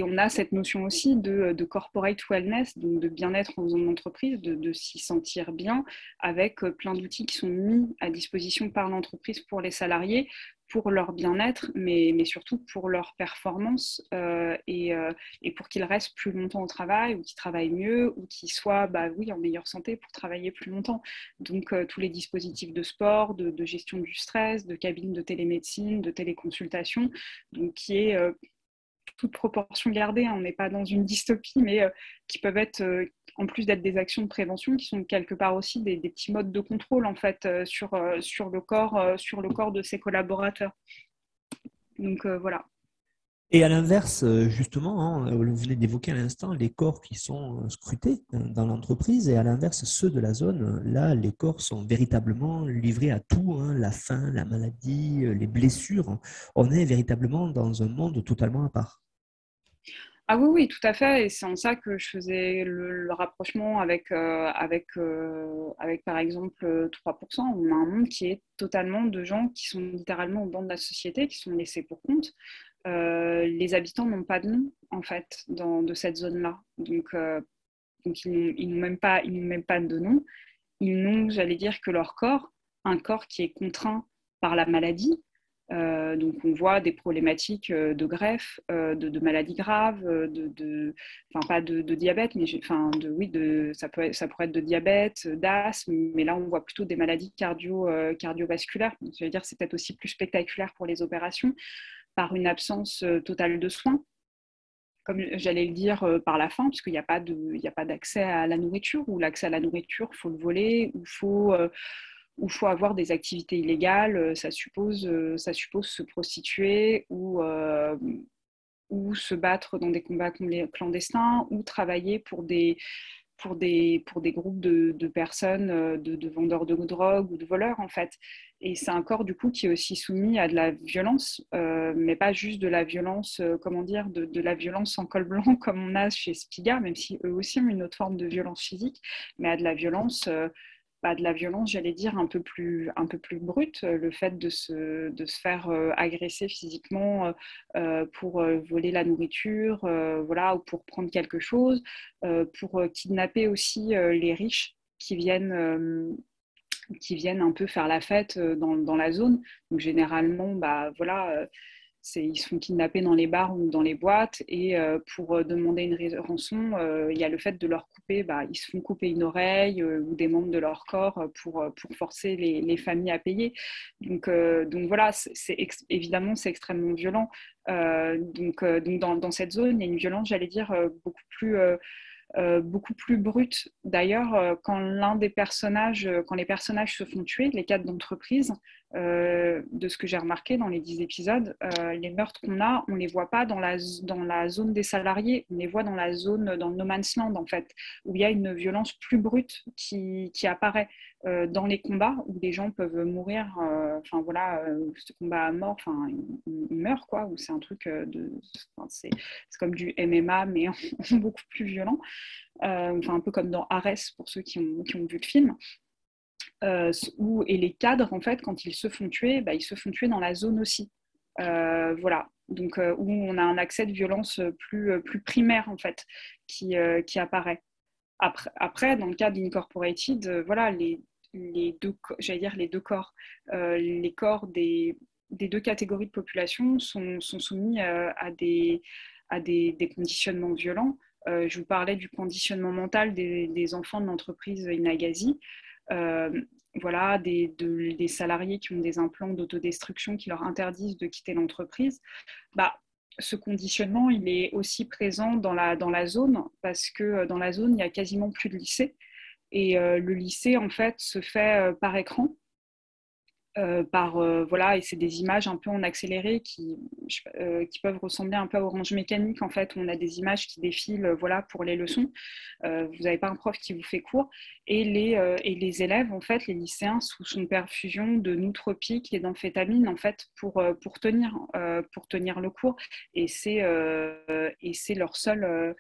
on a cette notion aussi de, corporate wellness, donc de bien-être en zone d'entreprise, de, s'y sentir bien, avec plein d'outils qui sont mis à disposition par l'entreprise pour les salariés, pour leur bien-être, mais, mais, surtout pour leur performance euh, et, euh, et, pour qu'ils restent plus longtemps au travail ou qu'ils travaillent mieux ou qu'ils soient bah, oui, en meilleure santé pour travailler plus longtemps. Donc tous les dispositifs de sport, de, de, gestion du stress, de cabines de télémédecine, de téléconsultation, donc qui est toute proportion gardée, hein, on n'est pas dans une dystopie, mais euh, qui peuvent être, euh, en plus d'être des actions de prévention, qui sont quelque part aussi des, petits modes de contrôle en fait euh, sur, sur, le corps, sur le corps de ses collaborateurs. Donc voilà. Et à l'inverse, justement, hein, vous venez d'évoquer à l'instant les corps qui sont scrutés dans l'entreprise, et à l'inverse, ceux de la zone, là, les corps sont véritablement livrés à tout, hein, la faim, la maladie, les blessures. On est véritablement dans un monde totalement à part. Ah oui, oui, tout à fait. Et c'est en ça que je faisais le, rapprochement avec, euh, euh, avec, par exemple, 3%. On a un monde qui est totalement de gens qui sont littéralement au banc de la société, qui sont laissés pour compte. Euh, les habitants n'ont pas de nom, en fait, de cette zone-là. Donc, donc ils n'ont même, pas, même pas de nom. Ils n'ont, j'allais dire, que leur corps, un corps qui est contraint par la maladie, euh, donc on voit des problématiques euh, de greffe, euh, de, maladies graves, de, enfin pas de, diabète, mais enfin de, oui, ça, peut pourrait être de diabète, d'asthme, mais là on voit plutôt des maladies cardio, cardiovasculaires. Donc, je veux dire c'est peut-être aussi plus spectaculaire pour les opérations par une absence totale de soins comme j'allais le dire, par la faim, puisqu'il n'y a pas d'accès à la nourriture, ou l'accès à la nourriture, il faut le voler, ou il faut, où il faut avoir des activités illégales, euh, ça suppose, euh, ça suppose se prostituer ou, euh, ou se battre dans des combats clandestins ou travailler pour des, pour des, pour des groupes de, de personnes, de, vendeurs de drogue ou de voleurs en fait. Et c'est un corps du coup qui est aussi soumis à de la violence, mais pas juste de la violence, comment dire, de, la violence en col blanc [laughs] comme on a chez Spiga, même si eux aussi ont une autre forme de violence physique, mais à de la violence de la violence, j'allais dire, un peu plus, un peu plus brute, euh, le fait de se, de se faire euh, agresser physiquement euh, pour voler la nourriture, voilà, ou pour prendre quelque chose, pour kidnapper aussi les riches qui viennent qui viennent un peu faire la fête dans, dans la zone. Donc généralement, bah, voilà, ils se font kidnapper dans les bars ou dans les boîtes et euh, pour euh, demander une rançon, euh, il y a le fait de leur couper, bah, ils se font couper une oreille ou des membres de leur corps pour, forcer les, familles à payer. Donc, voilà, évidemment c'est extrêmement violent. donc dans, cette zone, il y a une violence, j'allais dire, beaucoup plus brute. D'ailleurs, quand l'un des personnages, quand les personnages se font tuer, les cadres d'entreprise, de ce que j'ai remarqué dans les dix épisodes, les meurtres qu'on a, on ne les voit pas dans la, dans la zone des salariés, on les voit dans la zone, dans le no man's land en fait, où il y a une violence plus brute qui, qui apparaît. Euh, dans les combats où des gens peuvent mourir, euh, enfin voilà, euh, ce combat à mort, enfin ils, meurent quoi, où c'est un truc de, c'est comme du MMA mais [laughs] beaucoup plus violent, enfin un peu comme dans Ares pour ceux qui ont, qui ont vu le film. Où, et les cadres, en fait, quand ils se font tuer, bah, ils se font tuer dans la zone aussi. voilà, donc où on a un accès de violence plus, plus primaire, en fait, qui, qui apparaît. Après, après, dans le cas d'Incorporated, voilà, les, les deux, j'allais dire les deux corps, euh, les corps des, des, deux catégories de population sont, sont soumis euh, à, des, à des, des, conditionnements violents. Euh, je vous parlais du conditionnement mental des, des enfants de l'entreprise Inagazi. Voilà, des, des, salariés qui ont des implants d'autodestruction qui leur interdisent de quitter l'entreprise. Bah, ce conditionnement, il est aussi présent dans la, dans la zone parce que dans la zone, il n'y a quasiment plus de lycée. Et euh, le lycée, en fait, se fait euh, par écran. Euh, par voilà et c'est des images un peu en accéléré qui, qui peuvent ressembler un peu à Orange Mécanique en fait on a des images qui défilent voilà pour les leçons. Vous n'avez pas un prof qui vous fait cours. Et les, et les élèves en fait les lycéens sous son perfusion de nootropiques et d'amphétamines en fait pour, pour tenir pour tenir le cours. Et c'est et c'est leur seul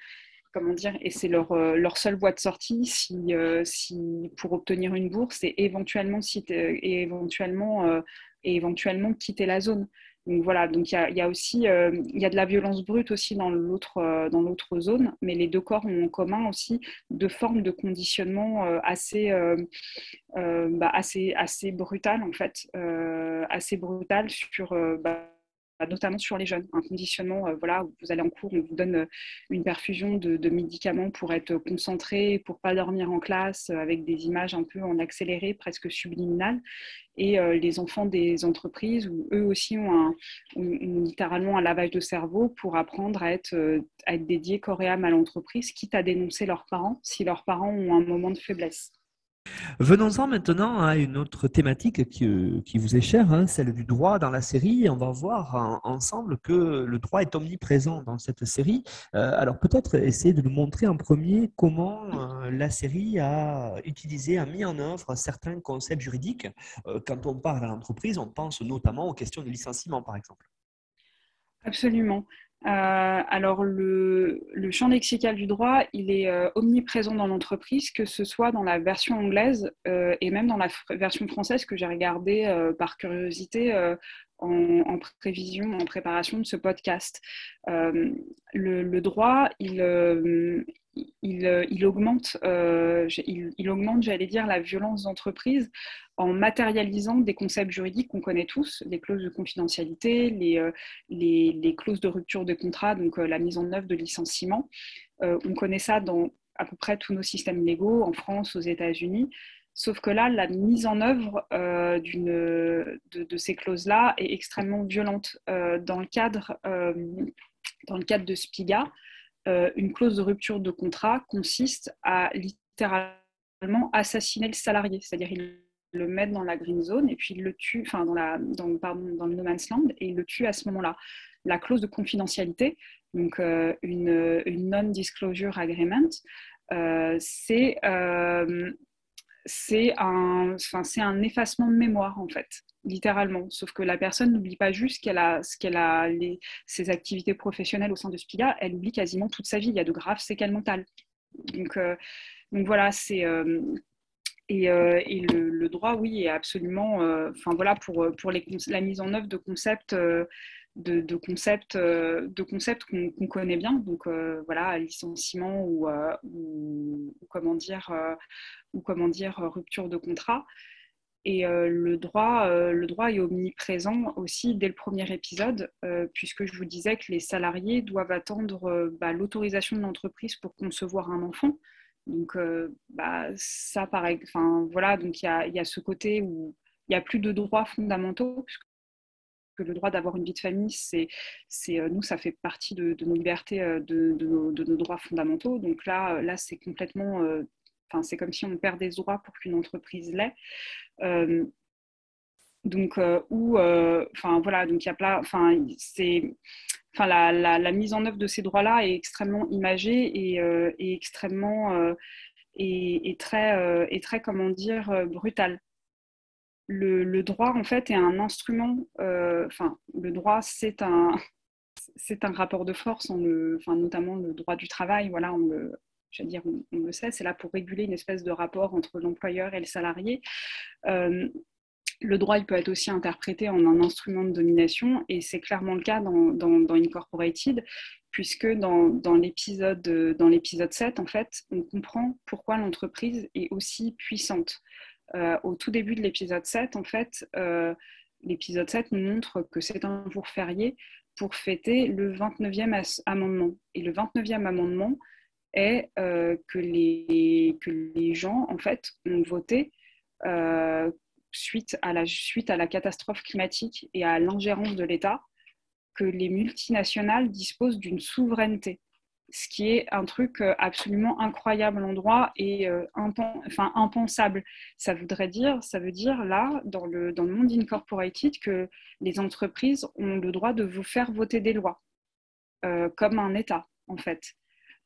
comment dire, et c'est leur, euh, leur seule voie de sortie si, euh, si, pour obtenir une bourse et éventuellement, si et éventuellement, euh, et éventuellement quitter la zone. donc voilà, donc il y a, aussi il y a de la violence brute aussi dans l'autre dans l'autre zone, mais les deux corps ont en commun aussi deux formes de conditionnement assez bah, assez assez brutales en fait, assez brutales sur bah, notamment sur les jeunes. Un conditionnement, euh, voilà, vous allez en cours, on vous donne euh, une perfusion de, médicaments pour être concentré, pour pas dormir en classe, euh, avec des images un peu en accéléré, presque subliminales. Et les enfants des entreprises, où eux aussi ont, littéralement un lavage de cerveau pour apprendre à être, à être dédiés corps à l'entreprise, quitte à dénoncer leurs parents si leurs parents ont un moment de faiblesse. Venons-en maintenant à une autre thématique qui, euh, vous est chère, hein, celle du droit dans la série. On va voir ensemble que le droit est omniprésent dans cette série. Euh, alors peut-être essayer de nous montrer en premier comment euh, la série a utilisé, a mis en œuvre certains concepts juridiques. quand on parle à l'entreprise, on pense notamment aux questions de licenciement, par exemple. Absolument. Euh, alors, le, champ lexical du droit, il est euh, omniprésent dans l'entreprise, que ce soit dans la version anglaise euh, et même dans la version française que j'ai regardée par curiosité en, prévision, en préparation de ce podcast. Le, droit, il, il, augmente, il, augmente, j'allais dire, la violence d'entreprise en matérialisant des concepts juridiques qu'on connaît tous, les clauses de confidentialité, les, euh, les, clauses de rupture de contrat, donc euh, la mise en œuvre de licenciement. Euh, on connaît ça dans à peu près tous nos systèmes légaux, en France, aux États-Unis. Sauf que là, la mise en œuvre de, ces clauses-là est extrêmement violente. dans le cadre de SPIGA, une clause de rupture de contrat consiste à littéralement assassiner le salarié, c'est-à-dire il le mettre dans la green zone et puis il le tue, enfin dans, la, pardon, dans le no man's land et il le tue à ce moment-là. La clause de confidentialité, donc euh, une, non-disclosure agreement, euh, c'est euh, c'est un, enfin, un effacement de mémoire en fait, littéralement. Sauf que la personne n'oublie pas juste qu'elle a, ce qu'elle a les, ses activités professionnelles au sein de Spiga, elle oublie quasiment toute sa vie. Il y a de graves séquelles mentales. Donc, donc voilà, c'est et, euh, le, droit, oui, est absolument, euh, enfin voilà, pour, pour les, la mise en œuvre de concepts, euh, de, concepts, de concepts qu'on connaît bien, donc voilà, licenciement ou, ou, comment dire, ou comment dire, rupture de contrat. Et le, droit, le droit est omniprésent aussi dès le premier épisode, puisque je vous disais que les salariés doivent attendre bah, l'autorisation de l'entreprise pour concevoir un enfant. Donc, euh, bah, ça, pareil. Enfin, voilà, donc il y a, ce côté où il n'y a plus de droits fondamentaux, puisque le droit d'avoir une vie de famille, c'est, c'est euh, nous, ça fait partie de, nos libertés, euh, de, nos, droits fondamentaux. Donc là, là c'est complètement, enfin, c'est comme si on perd des droits pour qu'une entreprise l'ait. donc, où, enfin, voilà, donc il y a plein, enfin, c'est enfin, la, mise en œuvre de ces droits-là est extrêmement imagée et, euh, extrêmement euh, et, très, euh, et très, comment dire, brutale. Le, droit, en fait, est un instrument, enfin, le droit, c'est un, [laughs] c'est un rapport de force, enfin, notamment le droit du travail, voilà, on le, dire, on, le sait, c'est là pour réguler une espèce de rapport entre l'employeur et le salarié. Le droit, il peut être aussi interprété en un instrument de domination, et c'est clairement le cas dans, dans, Incorporated, puisque dans, dans l'épisode 7, en fait, on comprend pourquoi l'entreprise est aussi puissante. Euh, au tout début de l'épisode 7, en fait, euh, l'épisode 7 nous montre que c'est un jour férié pour fêter le 29e amendement. Et le 29e amendement est euh, que, les, gens, en fait, ont voté suite à la catastrophe climatique et à l'ingérence de l'État, que les multinationales disposent d'une souveraineté, ce qui est un truc euh, absolument incroyable en droit et euh, impensable. Ça voudrait dire, ça veut dire là, dans le, dans le monde incorporated, que les entreprises ont le droit de vous faire voter des lois, euh, comme un État, en fait.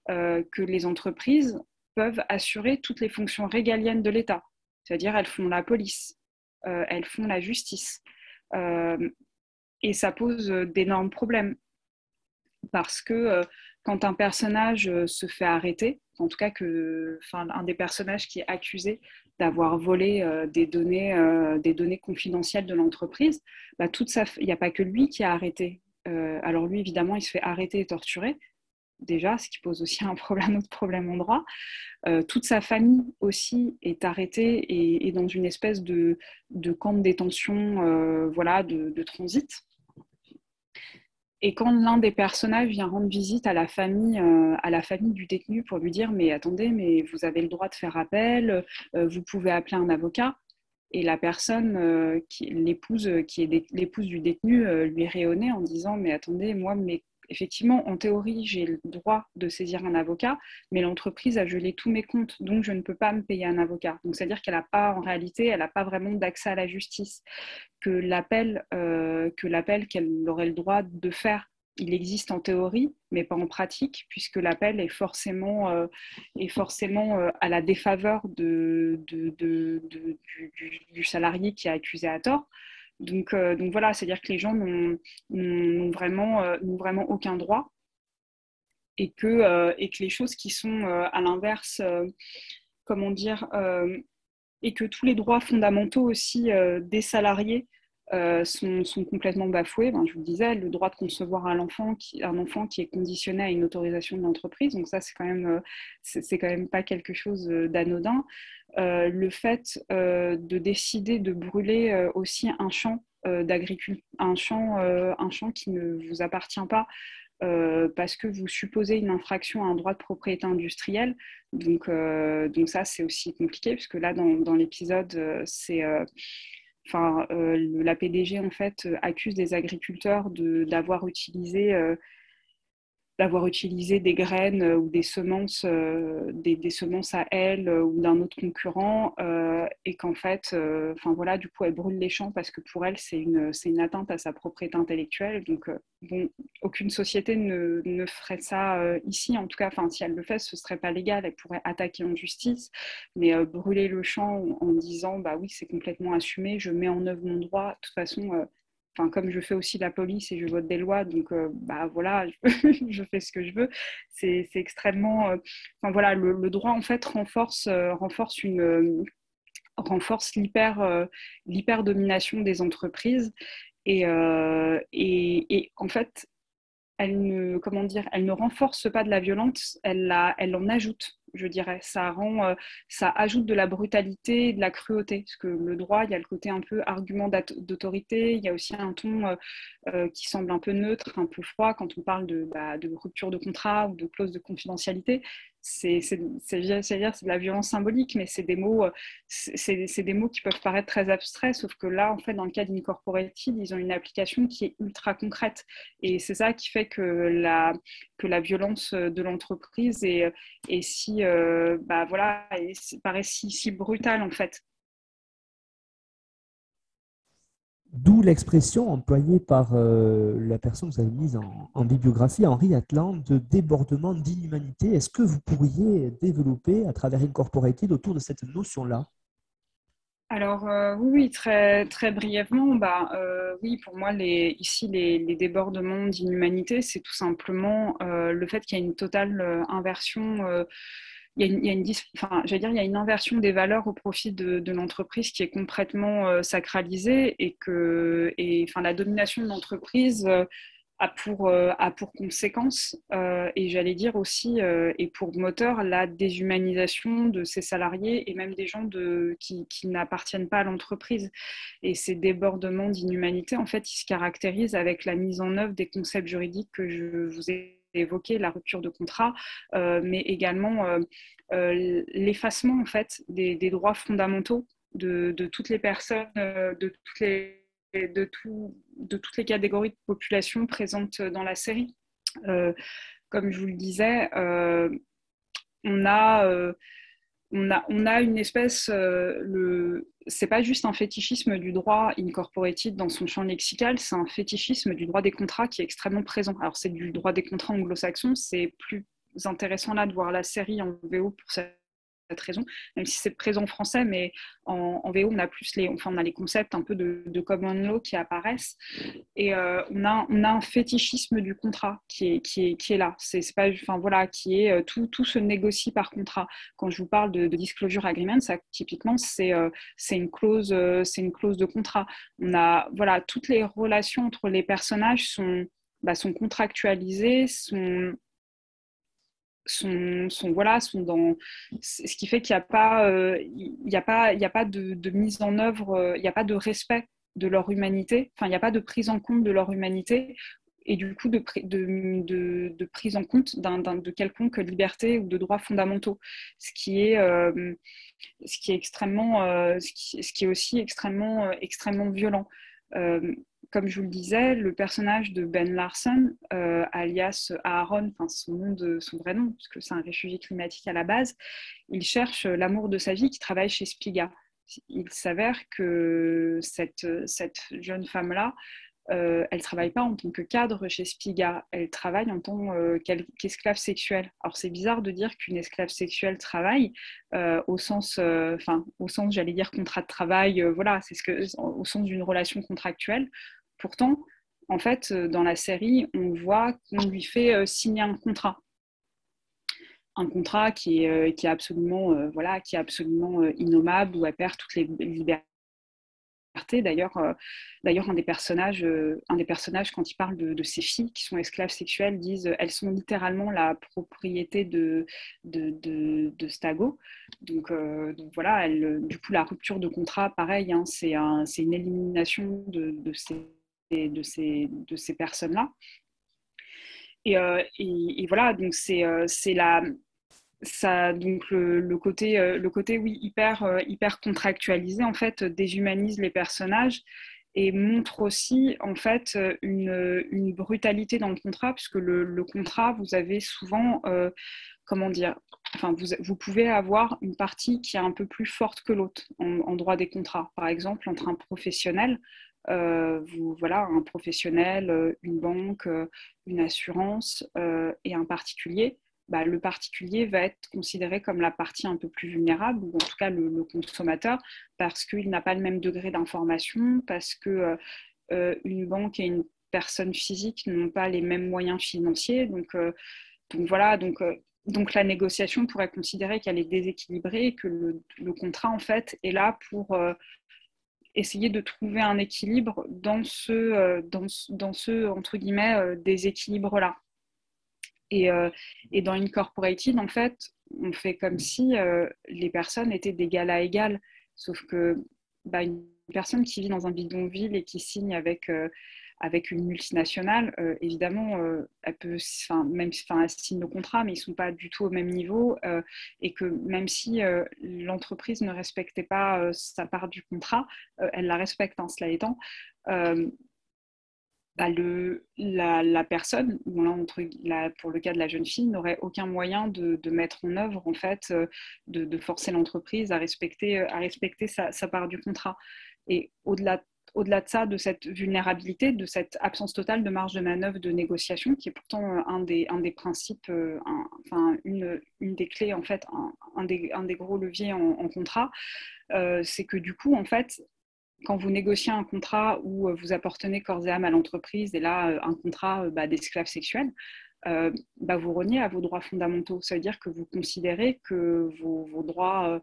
que les entreprises peuvent assurer toutes les fonctions régaliennes de l'État, c'est-à-dire elles font la police, elles font la justice. Et ça pose d'énormes problèmes. Parce que quand un personnage se fait arrêter, en tout cas que, enfin, un des personnages qui est accusé d'avoir volé des, données, des données confidentielles de l'entreprise, bah, il n'y a pas que lui qui a arrêté. alors lui, évidemment, il se fait arrêter et torturer, déjà, ce qui pose aussi un, autre problème en droit. toute sa famille aussi est arrêtée et, dans une espèce de, camp de détention voilà, de, transit. Et quand l'un des personnages vient rendre visite à la famille, euh, à la famille du détenu pour lui dire mais attendez, mais vous avez le droit de faire appel, euh, vous pouvez appeler un avocat. Et la personne, euh, l'épouse qui est l'épouse du détenu, lui rayonnait en disant mais attendez, moi mais effectivement, en théorie, j'ai le droit de saisir un avocat, mais l'entreprise a gelé tous mes comptes, donc je ne peux pas me payer un avocat. Donc, c'est-à-dire qu'elle n'a pas, en réalité, elle n'a pas vraiment d'accès à la justice. Que l'appel euh, qu'elle aurait le droit de faire, il existe en théorie, mais pas en pratique, puisque l'appel est forcément, euh, est forcément euh, à la défaveur du, du, salarié qui a accusé à tort. Donc, euh, donc voilà, c'est-à-dire que les gens n'ont vraiment, euh, vraiment aucun droit et que, euh, et que les choses qui sont à l'inverse, comment dire, et que tous les droits fondamentaux aussi des salariés sont, complètement bafoués. Je vous le disais, le droit de concevoir un enfant, qui, est conditionné à une autorisation de l'entreprise, donc ça c'est quand c'est quand même pas quelque chose d'anodin. Euh, le fait euh, de décider de brûler euh, aussi un champ d'agriculture, un champ, un champ qui ne vous appartient pas. parce que vous supposez une infraction à un droit de propriété industrielle. Donc, donc ça, c'est aussi compliqué, puisque là, dans, dans l'épisode, la PDG, en fait, accuse des agriculteurs d'avoir utilisé d'avoir utilisé des graines euh, ou des semences, euh, des, semences à elle euh, ou d'un autre concurrent, et qu'en fait, enfin voilà, du coup, elle brûle les champs parce que pour elle, c'est une, une atteinte à sa propriété intellectuelle. Donc, bon, aucune société ne, ferait ça ici. En tout cas, enfin, si elle le fait, ce serait pas légal. Elle pourrait attaquer en justice, mais brûler le champ en, en, disant, bah oui, c'est complètement assumé, je mets en œuvre mon droit. De toute façon, enfin comme je fais aussi la police et je vote des lois, donc euh, bah voilà, [laughs] je fais ce que je veux. C'est extrêmement, euh, enfin voilà, le, droit en fait renforce euh, renforce une renforce l'hyper l'hyper domination des entreprises et, et, et, en fait elle ne comment dire, elle ne renforce pas de la violence, elle la, elle en ajoute je dirais. Ça rend, euh, ça ajoute de la brutalité, de la cruauté. Parce que le droit, il y a le côté un peu argument d'autorité, il y a aussi un ton euh, euh, qui semble un peu neutre, un peu froid quand on parle de, bah, de rupture de contrat ou de clause de confidentialité c'est de la violence symbolique, mais c'est des mots, c'est des mots qui peuvent paraître très abstraits, sauf que là, en fait, dans le cas d'Incorporated, ils ont une application qui est ultra concrète, et c'est ça qui fait que la, que la violence de l'entreprise est, est, si, euh, bah voilà, paraît si, si brutale en fait. D'où l'expression employée par euh, la personne que vous avez mise en, bibliographie, Henri Atlan, de débordement d'inhumanité. Est-ce que vous pourriez développer à travers Incorporated autour de cette notion-là? Alors euh, oui, très, très brièvement, bah, euh, oui, pour moi, ici, les, les débordements d'inhumanité, c'est tout simplement le fait qu'il y a une totale inversion il y a une, inversion des valeurs au profit de, l'entreprise qui est complètement euh, sacralisée et que enfin, la domination de l'entreprise euh, a, pour, euh, a pour conséquence, et j'allais dire aussi, et pour moteur, la déshumanisation de ses salariés et même des gens qui, qui n'appartiennent pas à l'entreprise. Et ces débordements d'inhumanité, en fait, ils se caractérisent avec la mise en œuvre des concepts juridiques que je vous ai évoqué la rupture de contrat, euh, mais également euh, euh, l'effacement en fait des, droits fondamentaux de, toutes les personnes, de toutes les, de, tout, de toutes les catégories de population présentes dans la série. comme je vous le disais, on a on a, une espèce, le, c'est pas juste un fétichisme du droit incorporated dans son champ lexical, c'est un fétichisme du droit des contrats qui est extrêmement présent. Alors c'est du droit des contrats anglo-saxons, c'est plus intéressant là de voir la série en VO pour cette raison, même si c'est présent en français, mais en, VO, on a plus les, enfin, on a les concepts un peu de, common law qui apparaissent. Et euh, on, a, on a un fétichisme du contrat qui est, qui est, qui est là. C'est, pas, enfin, voilà, qui est, euh, tout, tout se négocie par contrat. Quand je vous parle de, disclosure agreement, ça, typiquement, c'est, euh, c'est, une clause, c'est une clause de contrat. On a, voilà, toutes les relations entre les personnages sont, bah, sont contractualisées, sont sont, voilà, sont dans ce qui fait qu'il n'y a pas, euh, il y a pas, il y a pas de, mise en œuvre, euh, il n'y a pas de respect de leur humanité, enfin il n'y a pas de prise en compte de leur humanité et du coup de, prise en compte d'un, de quelconque liberté ou de droits fondamentaux, ce qui est, euh, ce qui est extrêmement, ce, qui, est aussi extrêmement, extrêmement violent comme je vous le disais, le personnage de Ben Larson, euh, alias Aaron, enfin son, vrai nom, puisque c'est un réfugié climatique à la base, il cherche l'amour de sa vie qui travaille chez Spiga. Il s'avère que cette, jeune femme-là, euh, elle travaille pas en tant que cadre chez Spiga, elle travaille en tant euh, qu'esclave sexuelle. Alors c'est bizarre de dire qu'une esclave sexuelle travaille au sens, enfin au sens, j'allais dire contrat de travail, voilà, c'est ce que, au sens d'une relation contractuelle. Pourtant, en fait, euh, dans la série, on voit qu'on lui fait euh, signer un contrat. Un contrat qui est, euh, qui est absolument, voilà, qui est absolument innommable, où elle perd toutes les libertés. D'ailleurs, d'ailleurs un, des personnages, un des personnages, quand il parle de, ces filles qui sont esclaves sexuelles, disent elles sont littéralement la propriété de, de, Stago. Donc, voilà, du coup, la rupture de contrat, pareil, hein, c'est un, une élimination de, ces de ces, de ces personnes-là. Et, euh, et, voilà, donc c'est euh, la ça donc le, côté euh, le côté oui hyper hyper contractualisé en fait déshumanise les personnages et montre aussi en fait une, une brutalité dans le contrat puisque le, contrat vous avez souvent comment dire enfin vous, vous, pouvez avoir une partie qui est un peu plus forte que l'autre en, droit des contrats par exemple entre un professionnel euh, vous, voilà, un professionnel, euh, une banque, euh, une assurance et un particulier, bah, le particulier va être considéré comme la partie un peu plus vulnérable, ou en tout cas le, consommateur, parce qu'il n'a pas le même degré d'information, parce que une banque et une personne physique n'ont pas les mêmes moyens financiers. Donc, voilà, donc, donc la négociation pourrait considérer qu'elle est déséquilibrée, que le, le, contrat en fait est là pour essayer de trouver un équilibre dans ce, euh, dans, dans ce entre guillemets, euh, déséquilibre-là. Et, euh, et, dans Incorporated, en fait, on fait comme si les personnes étaient d'égal à égal, sauf que bah, une personne qui vit dans un bidonville et qui signe avec avec une multinationale, euh, évidemment, euh, elle peut, même, enfin, elle signe nos contrats, mais ils ne sont pas du tout au même niveau, euh, et que même si l'entreprise ne respectait pas sa part du contrat, elle la respecte, hein, cela étant. Bah, le, la, personne, entre, pour le cas de la jeune fille, n'aurait aucun moyen de, mettre en œuvre, en fait, de, forcer l'entreprise à respecter, sa, part du contrat. Et au-delà au-delà de ça, de cette vulnérabilité, de cette absence totale de marge de manœuvre de négociation, qui est pourtant euh, un des, un des principes, euh, enfin une, une, des clés, en fait, un, des, un des, gros leviers en, contrat, euh, c'est que du coup, en fait, quand vous négociez un contrat où vous appartenez corps et âme à l'entreprise, et là, un contrat bah, d'esclave sexuel, bah, vous reniez à vos droits fondamentaux. Ça veut dire que vous considérez que vos, vos droits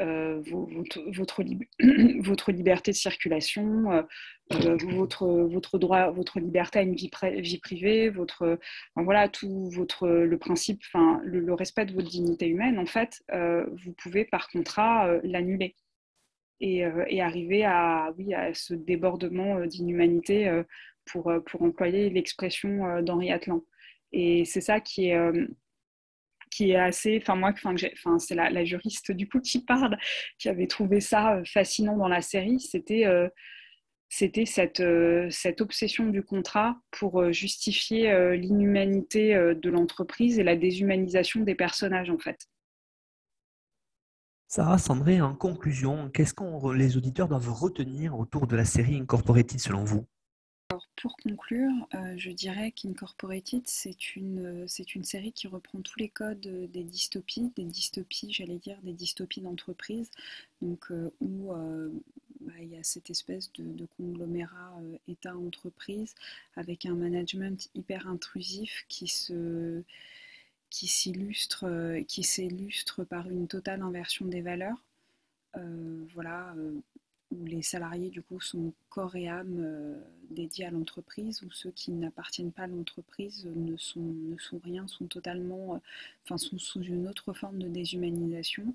euh, votre, [clears throat] votre, liberté de circulation, euh, euh, votre, votre droit, votre liberté à une vie, vie privée, votre, voilà, tout votre, le principe, enfin, le, respect de votre dignité humaine, en fait, vous pouvez par contrat l'annuler et, et, arriver à, oui, à ce débordement d'inhumanité pour, pour employer l'expression d'Henri Atlan. Et c'est ça qui est qui est assez, enfin moi, enfin, c'est la, juriste du coup qui parle, qui avait trouvé ça euh, fascinant dans la série, c'était euh, c'était cette, euh, cette obsession du contrat pour justifier l'inhumanité de l'entreprise et la déshumanisation des personnages en fait. Sarah Sandré, en conclusion, qu'est-ce que les auditeurs doivent retenir autour de la série Incorporated selon vous? Alors pour conclure, euh, je dirais qu'Incorporated, c'est une, c'est une série qui reprend tous les codes des dystopies, des dystopies, j'allais dire, des dystopies d'entreprise, donc euh, où euh, bah, il y a cette espèce de, conglomérat État-entreprise avec un management hyper intrusif qui s'illustre qui s'illustre par une totale inversion des valeurs. voilà, où les salariés du coup sont corps et âme euh, dédiés à l'entreprise, où ceux qui n'appartiennent pas à l'entreprise ne sont, ne sont rien, sont totalement, euh, enfin sont sous une autre forme de déshumanisation,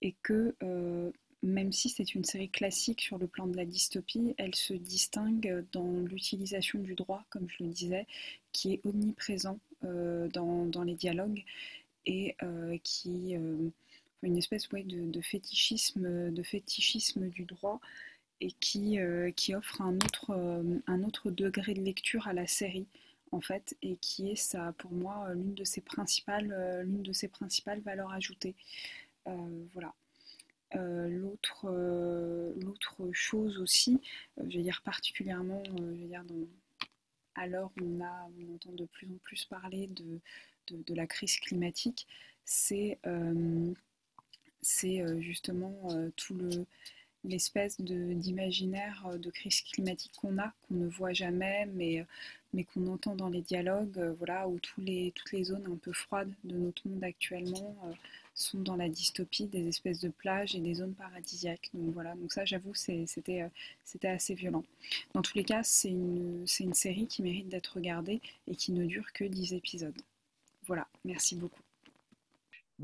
et que euh, même si c'est une série classique sur le plan de la dystopie, elle se distingue dans l'utilisation du droit, comme je le disais, qui est omniprésent dans, dans, les dialogues et qui une espèce de, fétichisme, de fétichisme du droit et qui, euh, qui offre un autre, euh, un autre degré de lecture à la série en fait et qui est ça pour moi l'une de ses principales l'une de ses principales valeurs ajoutées. Euh, voilà. L'autre l'autre chose aussi je veux dire particulièrement je veux dire dans, à l'heure où on, a, on entend de plus en plus parler de, de, de la crise climatique c'est c'est justement tout le l'espèce d'imaginaire de, crise climatique qu'on a, qu'on ne voit jamais, mais, qu'on entend dans les dialogues, voilà, où les, toutes les zones un peu froides de notre monde actuellement sont dans la dystopie des espèces de plages et des zones paradisiaques. Donc voilà, donc ça j'avoue c'était c'était assez violent. Dans tous les cas, c'est une, une série qui mérite d'être regardée et qui ne dure que 10 épisodes. Voilà, merci beaucoup.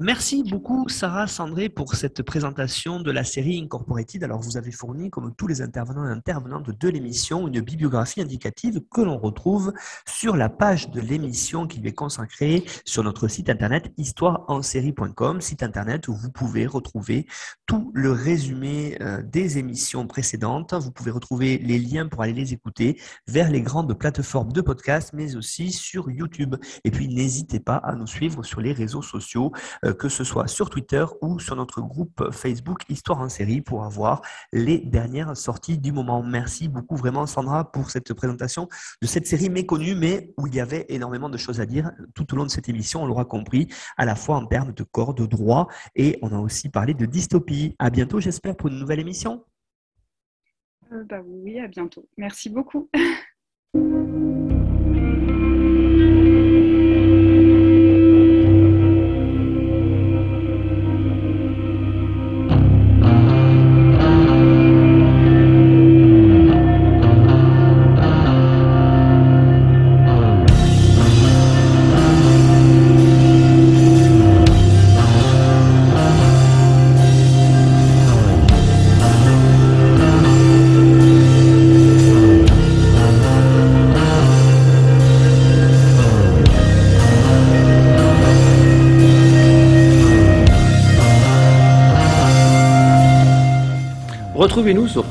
Merci beaucoup, Sarah Sandré, pour cette présentation de la série Incorporated. Alors, vous avez fourni, comme tous les intervenants et intervenantes de l'émission, une bibliographie indicative que l'on retrouve sur la page de l'émission qui lui est consacrée sur notre site internet histoireensérie.com, site internet où vous pouvez retrouver tout le résumé euh, des émissions précédentes. Vous pouvez retrouver les liens pour aller les écouter vers les grandes plateformes de podcast, mais aussi sur YouTube. Et puis, n'hésitez pas à nous suivre sur les réseaux sociaux que ce soit sur Twitter ou sur notre groupe Facebook Histoire en série pour avoir les dernières sorties du moment. Merci beaucoup vraiment Sandra pour cette présentation de cette série méconnue mais où il y avait énormément de choses à dire tout au long de cette émission, on l'aura compris, à la fois en termes de corps, de droit et on a aussi parlé de dystopie. À bientôt j'espère pour une nouvelle émission. Euh, bah oui, à bientôt. Merci beaucoup. [laughs]